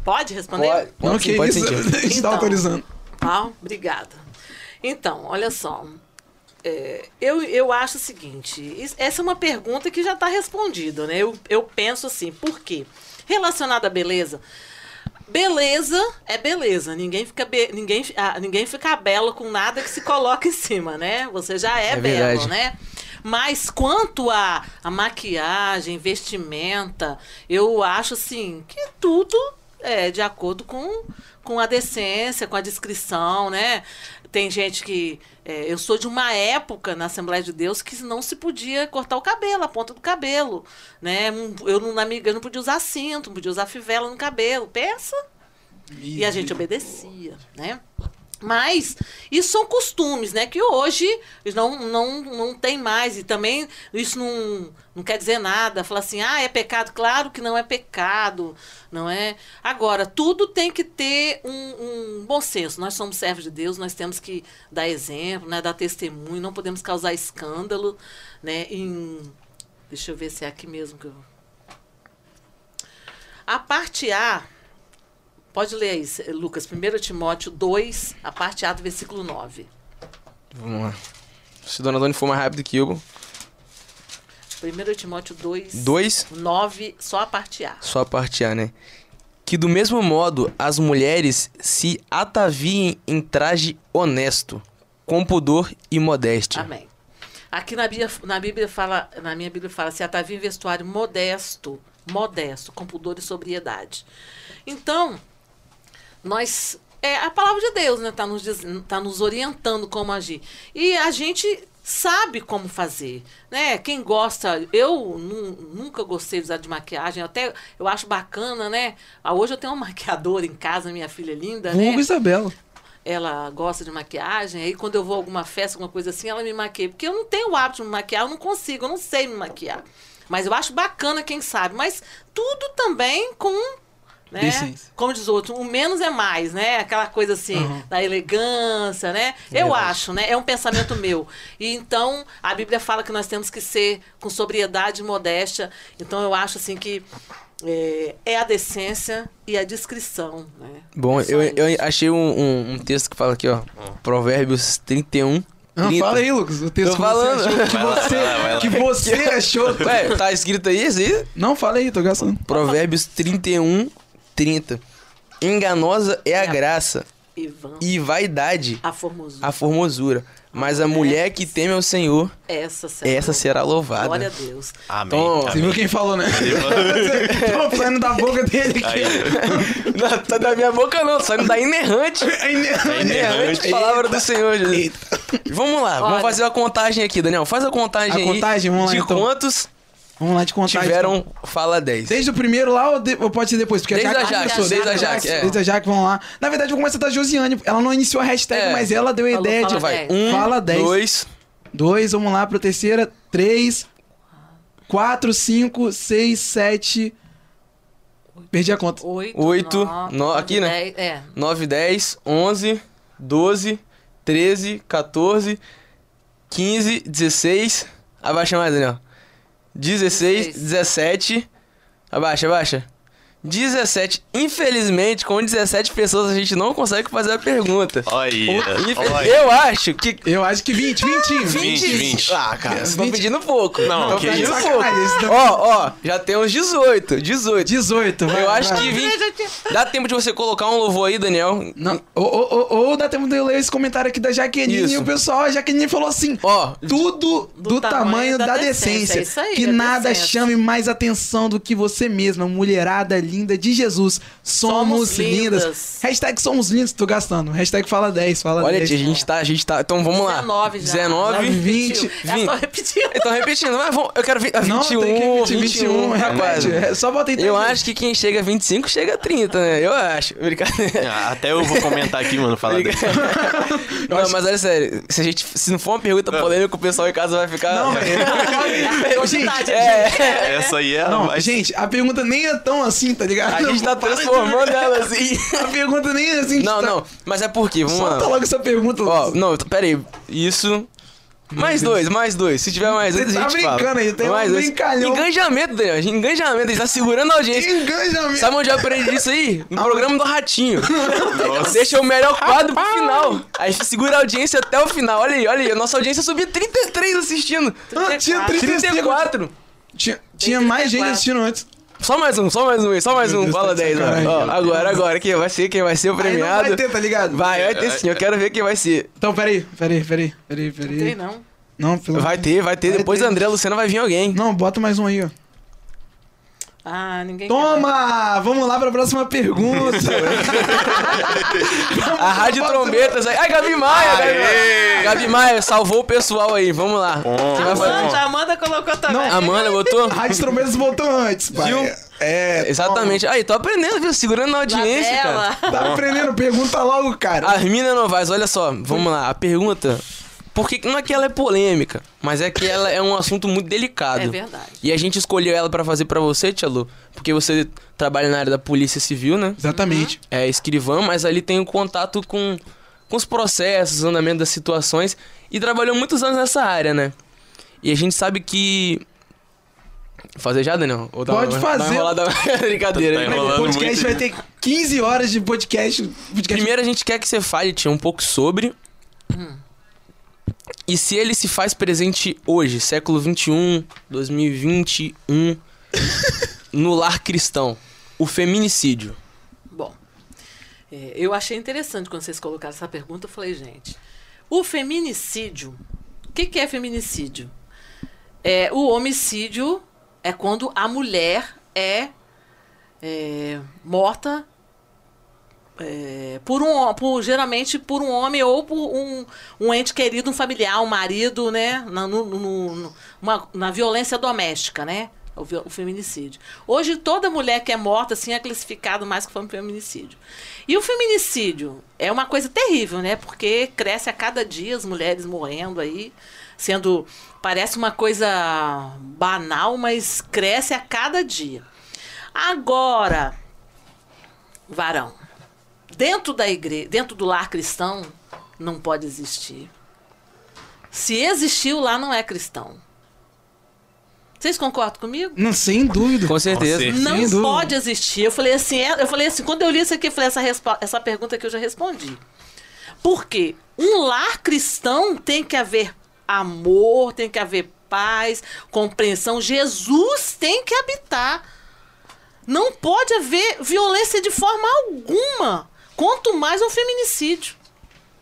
Pode responder? Pode, pode, Não, sim, que pode isso? sim, tio. A gente tá Então. autorizando. Ah, obrigada. Então, olha só. É, eu, eu acho o seguinte: essa é uma pergunta que já está respondida, né? Eu, eu penso assim, por quê? Relacionada à beleza. Beleza é beleza. Ninguém fica, be- ninguém, ah, ninguém fica belo com nada que se coloca em cima, né? Você já é, É belo, verdade. né? Mas quanto a, a maquiagem, vestimenta, eu acho assim que tudo é de acordo com, com a decência, com a descrição, né? Tem gente que. é, eu sou de uma época na Assembleia de Deus que não se podia cortar o cabelo, a ponta do cabelo. Né? Eu, não, igreja não podia usar cinto, não podia usar fivela no cabelo. Pensa? E a gente obedecia, né? Mas isso são costumes, né? Que hoje não, não, não tem mais. E também isso não, não quer dizer nada. Falar assim, ah, é pecado. Claro que não é pecado, não é? Agora, tudo tem que ter um, um bom senso. Nós somos servos de Deus, nós temos que dar exemplo, né? dar testemunho, não podemos causar escândalo, né? Em, deixa eu ver se é aqui mesmo que eu... A parte A, pode ler aí, Lucas, 1 Timóteo 2, a parte A do versículo 9. Vamos lá. Se Dona Doni for mais rápido que eu. 1 Timóteo 2, Dois, 9, só a parte A. só a parte A, né? Que do mesmo modo as mulheres se ataviem em traje honesto, com pudor e modéstia. Amém. Aqui na Bíblia, na Bíblia fala, na minha Bíblia fala, se atavia em vestuário modesto, modesto, com pudor e sobriedade. Então, nós é a palavra de Deus, né, tá nos tá nos orientando como agir. E a gente sabe como fazer, né? Quem gosta, eu nu- nunca gostei de usar de maquiagem, até eu acho bacana, né? Ah, hoje eu tenho uma [LAUGHS] maquiadora em casa, minha filha linda, né? Vulgo Isabela. ela gosta de maquiagem, aí quando eu vou a alguma festa, alguma coisa assim, ela me maquia. Porque eu não tenho o hábito de me maquiar, eu não consigo, eu não sei me maquiar. Mas eu acho bacana quem sabe. Mas tudo também com. Né? Decência. Como diz o outro, o menos é mais, né? Aquela coisa assim, da elegância, né? eu acho, né? É um pensamento [LAUGHS] meu. E então, a Bíblia fala que nós temos que ser com sobriedade e modéstia. Então, eu acho assim que é, é a decência e a discrição, né? Bom, Só eu, eu achei um, um- um texto que fala aqui, ó. Provérbios 31. Não, 30. fala aí, Lucas. O texto Tô que falando. você achou. Que você, lá. que você achou. [LAUGHS] Ué, tá escrito aí, esse aí? Não, fala aí, tô gastando. Provérbios 31, 30. Enganosa é a graça Ivan, e vaidade a formosura. a formosura. Mas a mulher que teme ao Senhor, Essa será, essa será louvada. Glória a Deus. Amém. Então, Você amém. viu quem falou, né? [LAUGHS] Tô saindo da boca dele aqui. [LAUGHS] Não tá da minha boca não, saindo da [LAUGHS] inerrante. É inerrante. Inerrante palavra do Senhor, Jesus. Vamos lá, vamos Olha. fazer a contagem aqui, Daniel. Faz a contagem A aí. contagem, vamos lá, De então. quantos Vamos lá de contar. tiveram então. fala 10? Desde o primeiro lá ou, de- ou pode ser depois? Porque Desde a começou. Jaque, desde a Jaque, é. Desde a Jaque, vamos lá. Na verdade, eu vou começar da Josiane. Ela não iniciou a hashtag, É. mas ela deu a Falou, ideia fala de... Vai, dez. um, Fala 10. dois, Dois, vamos lá pra terceira. Três, quatro, cinco, seis, sete... Perdi a conta. Oito, Oito, nove, no- aqui, né? dez, é. 9, 10, 11, 12, 13, 14, 15, 16. Abaixa mais, Daniel. 16, 16. 17. Abaixa, abaixa. 17. Infelizmente, com 17 pessoas a gente não consegue fazer a pergunta. Olha, Infel- olha. Eu acho que. Eu acho que 20, 20. 20, 20. Ah, cara, vocês estão 20. pedindo pouco. Não, Tão que pedindo isso. pouco. Ó, ó, já tem uns 18. 18. 18, vai, Eu acho vai. que 20. Dá tempo de você colocar um louvor aí, Daniel. Não, ou, ou, ou, ou dá tempo de eu ler esse comentário aqui da Jaqueline Isso. e o pessoal, a Jaqueline falou assim: Ó, tudo do, tamanho, da, decência. É isso aí, que é nada decência. chame mais atenção do que você mesma, mulherada linda de Jesus. Somos, Somos lindas. lindas. Hashtag somos lindos, tô gastando. Hashtag fala 10, fala Olha, 10. tia, a gente tá, a gente tá. Então vamos lá. 19 já. 19, 20, Já tô repetindo. Então, repetindo, mas vamos, eu quero vi- a 21, Não, tem que repetir 21, rapaz. repete. É, Só bota. Eu acho que quem chega a 25 chega a 30, né? Eu acho. Brincadeira. Ah, Até eu vou comentar aqui, mano, falar desse. Não, mas olha sério, se a gente. Se não for uma pergunta polêmica, o pessoal em casa vai ficar. Não, [LAUGHS] velho. gente, É, Essa aí é a não, gente, a pergunta nem é tão assim, tá ligado? a gente tá transformando ela assim. [LAUGHS] A pergunta nem é assim. Não, tá- não, mas é porque, vamos Solta lá. logo essa pergunta. Ó, não, pera aí. Isso. Mais dois, mais dois. Se tiver mais dois, a tá gente fala. brincando aí, tem um mais dois. brincalhão. Engajamento, Daniel. Engajamento, a gente tá segurando a audiência. Engajamento. Sabe onde eu aprendi isso aí? No programa do Ratinho. Deixa o melhor quadro pro final. Aí segura a audiência até o final. Olha aí, olha aí. A nossa audiência subiu 33 assistindo. Ah, tinha 35. 34. Tinha, tinha mais gente 34. assistindo antes. Só mais um, só mais um aí, só mais Meu um. Deus, Fala de 10, ó. sacanagem. Ó, Agora, agora, quem vai ser, quem vai ser o Aí não premiado. vai ter, tá ligado? Vai, vai ter sim. Eu quero ver quem vai ser. Então, peraí, peraí, peraí, peraí, peraí. Tem não. Não, pelo Vai ter, vai ter. Vai Depois ter. André Luciano vai vir alguém. Não, bota mais um aí, ó. Ah, ninguém. Toma! Vamos lá pra próxima pergunta. [LAUGHS] A Rádio Trombetas aí. Ai, Gabi Maia, Gabi Maia. Gabi Maia, salvou o pessoal aí. Vamos lá. Quem vai fazer? A Amanda colocou também. Não, Amanda botou? [LAUGHS] Rádio Trombetas voltou antes, pai. Viu? É, Exatamente. Aí, tô aprendendo, viu? Segurando na audiência, cara. Tá aprendendo? Pergunta logo, cara. Armina Novaes, olha só, vamos lá. A pergunta. Porque não é que ela é polêmica, mas é que ela é um assunto muito delicado. É verdade. E a gente escolheu ela pra fazer pra você, Tia Lu, porque você trabalha na área da Polícia Civil, né? Exatamente. É escrivã, mas ali tem o contato com, com os processos, o andamento das situações e trabalhou muitos anos nessa área, né? E a gente sabe que. Fazer já, Daniel? Ou Pode uma- fazer. Uma enrolada [LAUGHS] brincadeira. Tá. O podcast muito, vai ter 15 horas de podcast. podcast Primeiro a gente quer que você fale, Tia, um pouco sobre. E se ele se faz presente hoje, século XXI, 2021, [LAUGHS] no lar cristão, o feminicídio. Bom, é, eu achei interessante quando vocês colocaram essa pergunta. Eu falei, gente, o feminicídio, o que, que é feminicídio? É, o homicídio é quando a mulher é, é, morta é, por um por, geralmente por um homem ou por um, um ente querido, um familiar, um marido, né? Na, no, no- uma- na violência doméstica, né? O feminicídio. Hoje toda mulher que é morta assim é classificado mais como feminicídio. E o feminicídio é uma coisa terrível, né? Porque cresce a cada dia as mulheres morrendo aí, sendo parece uma coisa banal, mas cresce a cada dia. Agora, varão, dentro da igreja, dentro do lar cristão, não pode existir. Se existiu, lá não é cristão. Vocês concordam comigo? Não, sem dúvida. Com certeza. certeza. Não Sem dúvida. pode existir. Eu falei assim, é- eu falei assim, quando eu li isso aqui, eu falei essa, essa pergunta que eu já respondi. Por quê? Um lar cristão tem que haver amor, tem que haver paz, compreensão. Jesus tem que habitar. Não pode haver violência de forma alguma. Quanto mais um feminicídio.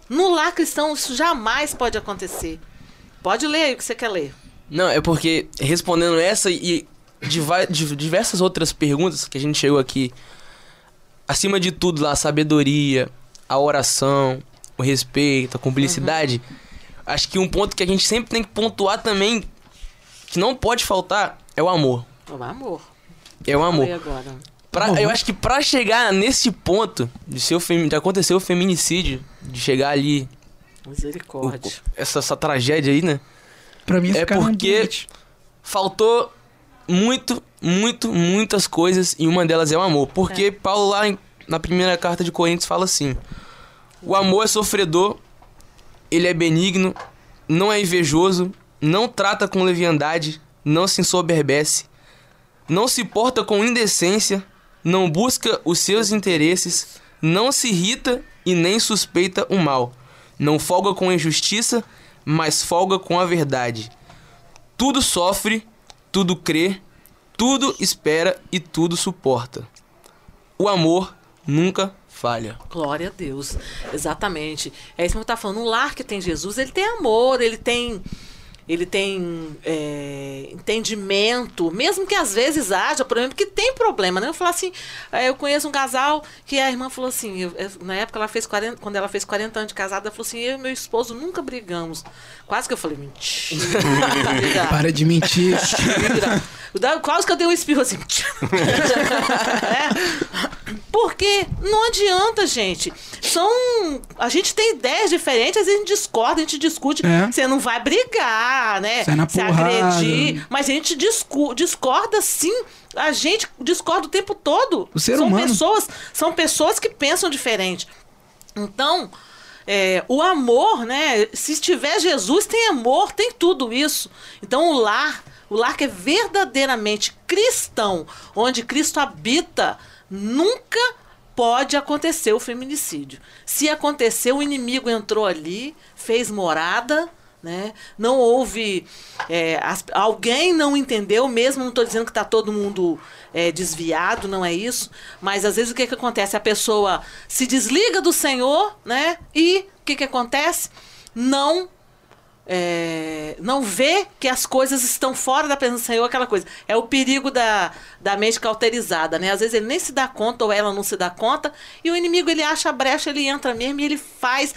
No lar cristão, isso jamais pode acontecer. Pode ler aí o que você quer ler. Não, é porque respondendo essa e diversas outras perguntas que a gente chegou aqui, acima de tudo lá, a sabedoria, a oração, o respeito, a cumplicidade, acho que um ponto que a gente sempre tem que pontuar também, que não pode faltar, é o amor. O amor. É o amor. Agora. Pra- eu acho que pra chegar nesse ponto de, ser femi- de acontecer o feminicídio, de chegar ali, o- Misericórdia. essa, essa tragédia aí, né? Pra mim, É porque- faltou muito, muito, muitas coisas e uma delas é o amor. Porque Paulo lá em- na primeira carta de Coríntios fala assim: O amor é sofredor, ele é benigno, não é invejoso, não trata com leviandade, não se ensoberbece, não se porta com indecência, não busca os seus interesses, não se irrita e nem suspeita o mal, não folga com a injustiça, mas folga com a verdade. Tudo sofre, tudo crê, tudo espera e tudo suporta. O amor nunca falha. Glória a Deus. Exatamente. É isso que eu tá falando. Um lar que tem Jesus, ele tem amor, ele tem. Ele tem é, entendimento, mesmo que às vezes haja problema, porque tem problema, né? Eu falo assim, é, eu conheço um casal que a irmã falou assim, eu- na época ela fez 40, quando ela fez 40 anos de casada, ela falou assim, eu e meu esposo nunca brigamos. Quase que eu falei, mentira. [LAUGHS] Para de mentir. Mentira. Quase que eu dei um espirro assim. [LAUGHS] É. Porque não adianta, gente. São. A gente tem ideias diferentes, às vezes a gente discorda, a gente discute. É. Você não vai brigar, né? Sai na Se porrada. agredir. Mas a gente discorda sim. A gente discorda o tempo todo. O ser são humano. Pessoas, são pessoas que pensam diferente. Então, é, o amor, né? Se tiver Jesus, tem amor, tem tudo isso. Então, o lar, o lar que é verdadeiramente cristão, onde Cristo habita, nunca pode acontecer o feminicídio. Se acontecer, o inimigo entrou ali, fez morada. Né? Não houve. é, as- alguém não entendeu, mesmo não estou dizendo que está todo mundo é, desviado, não é isso. Mas às vezes o que, que acontece? A pessoa se desliga do Senhor, né? E o que, que acontece? Não é, não vê que as coisas estão fora da presença do Senhor, aquela coisa. É o perigo da, da mente cauterizada, né? Às vezes ele nem se dá conta ou ela não se dá conta, e o inimigo ele acha a brecha, ele entra mesmo e ele faz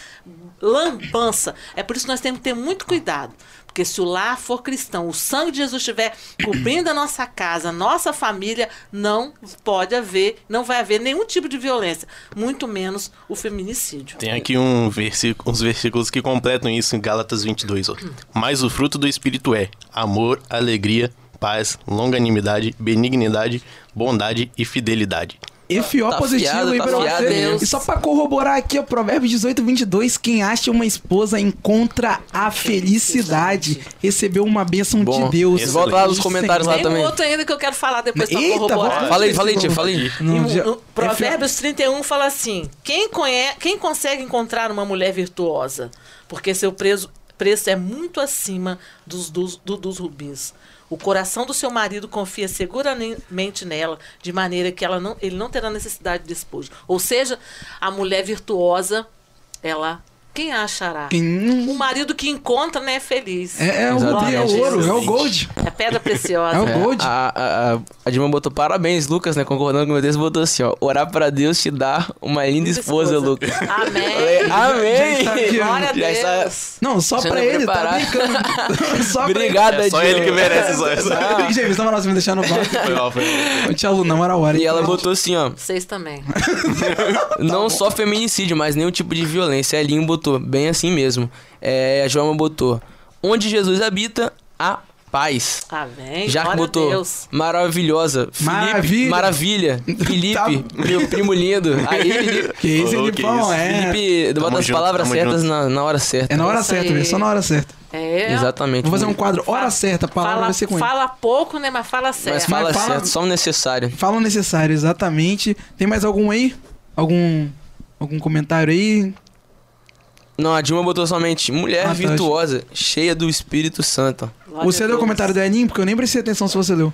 lambança. É por isso que nós temos que ter muito cuidado. Porque se o lar for cristão, o sangue de Jesus estiver cobrindo a nossa casa, a nossa família, não pode haver, não vai haver nenhum tipo de violência, muito menos o feminicídio. Tem aqui um versículo, uns versículos que completam isso em Gálatas 22. Ó. Mas o fruto do Espírito é amor, alegria, paz, longanimidade, benignidade, bondade e fidelidade. Enfiou Tá positivo afiado, aí tá pra você. Deus. E só pra corroborar aqui, ó, Provérbios 18, 22. Quem acha uma esposa encontra a felicidade. Recebeu uma bênção Bom, de Deus. volta lá nos comentários lá Tem também. um outro ainda que eu quero falar depois pra Eita, corroborar. Falei, falei, tia, falei. E Provérbios 31 fala assim: quem, conhe... quem consegue encontrar uma mulher virtuosa? Porque seu preço, preço é muito acima dos, dos, do- dos rubins. O coração do seu marido confia seguramente nela, de maneira que ela não, ele não terá necessidade de despojo. Ou seja, a mulher virtuosa, ela. Quem a achará? Quem- O marido que encontra, né, é feliz. É, é o é o ouro, é o gold. É pedra preciosa. É o É, Gold. A, a, a, a Dilma botou parabéns, Lucas, né? Concordando com meu Deus, botou assim, ó. Orar pra Deus te dar uma linda esposa, Lucas. Amém. [LAUGHS] Amém! Glória a Já está- Deus. Não, só Você [LAUGHS] pra ele, preparado. tá brincando. só pra Obrigado, É só ele que merece só essa. ele. James, na moral, você me deixar no bar. [LAUGHS] Foi mal, foi mal. Hora. E ela botou assim, ó. Vocês também. não só feminicídio, mas nenhum tipo de violência. A Elinho botou, bem assim mesmo. É, a Joelma botou, onde Jesus habita, a paz. Amém. Jaque Glória a botou, Deus. maravilhosa. Felipe, Maravilha. maravilha. [LAUGHS] Felipe, Tá. meu primo lindo. Aí, [LAUGHS] Felipe, Que isso, é. Felipe bota as palavras certas na, na hora certa. É na hora certa, aí. velho. Só na hora certa. É. Exatamente. Vou fazer um quadro hora certa, palavra Fala, vai ser com ele. fala pouco, né? Mas fala certo. Mas fala Mas fala- certo, só o necessário. Fala o necessário, exatamente. Tem mais algum aí? Algum. Algum comentário aí? Não, a Dilma botou somente mulher Ah, tá. virtuosa, cheia do Espírito Santo. Glória você leu o comentário do Eninho? Porque eu nem prestei atenção se você leu.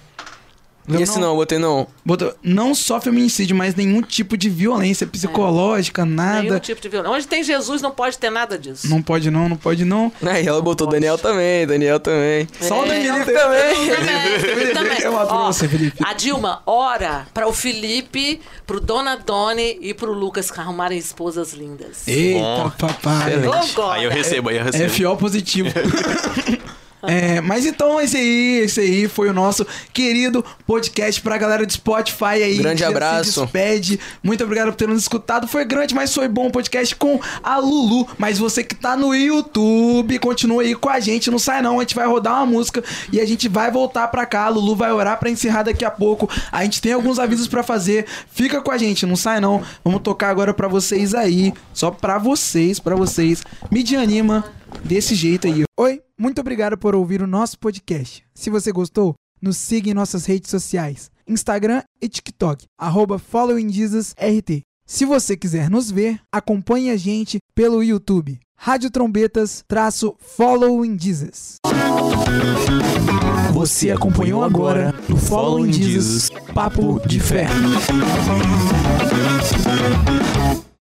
E esse não, eu botei não. Botou, não só feminicídio, mas nenhum tipo de violência psicológica, Nenhum nada. tipo de violência. Onde tem Jesus não pode ter nada disso. Não pode não, não pode não. [LAUGHS] Aí ela botou Daniel também, Daniel também. Só o É, Felipe eu também. também, também. Eu adoro você, Felipe. A Dilma ora para o Felipe, pro Dona Doni e pro Lucas que arrumarem esposas lindas. Eita, Bom. papai. Aí eu recebo, aí eu É recebo. FO positivo. [LAUGHS] [LAUGHS] É, mas então esse aí, esse aí foi o nosso querido podcast pra galera do Spotify aí. Grande abraço. Se despede. Muito obrigado por ter nos escutado. Foi grande, mas foi bom o podcast com a Lulu. Mas você que tá no YouTube, continua aí com a gente. Não sai não, a gente vai rodar uma música e a gente vai voltar pra cá. A Lulu vai orar pra encerrar daqui a pouco. A gente tem alguns avisos pra fazer. Fica com a gente, não sai não. Vamos tocar agora pra vocês aí. Só pra vocês, pra vocês. Me anima desse jeito aí. Oi, muito obrigado por ouvir o nosso podcast. Se você gostou, nos siga em nossas redes sociais, Instagram e TikTok, arroba followingjesusrt. Se você quiser nos ver, acompanhe a gente pelo YouTube, Rádio Trombetas, traço Following Jesus. Você acompanhou agora o Following Jesus, Papo de Fé.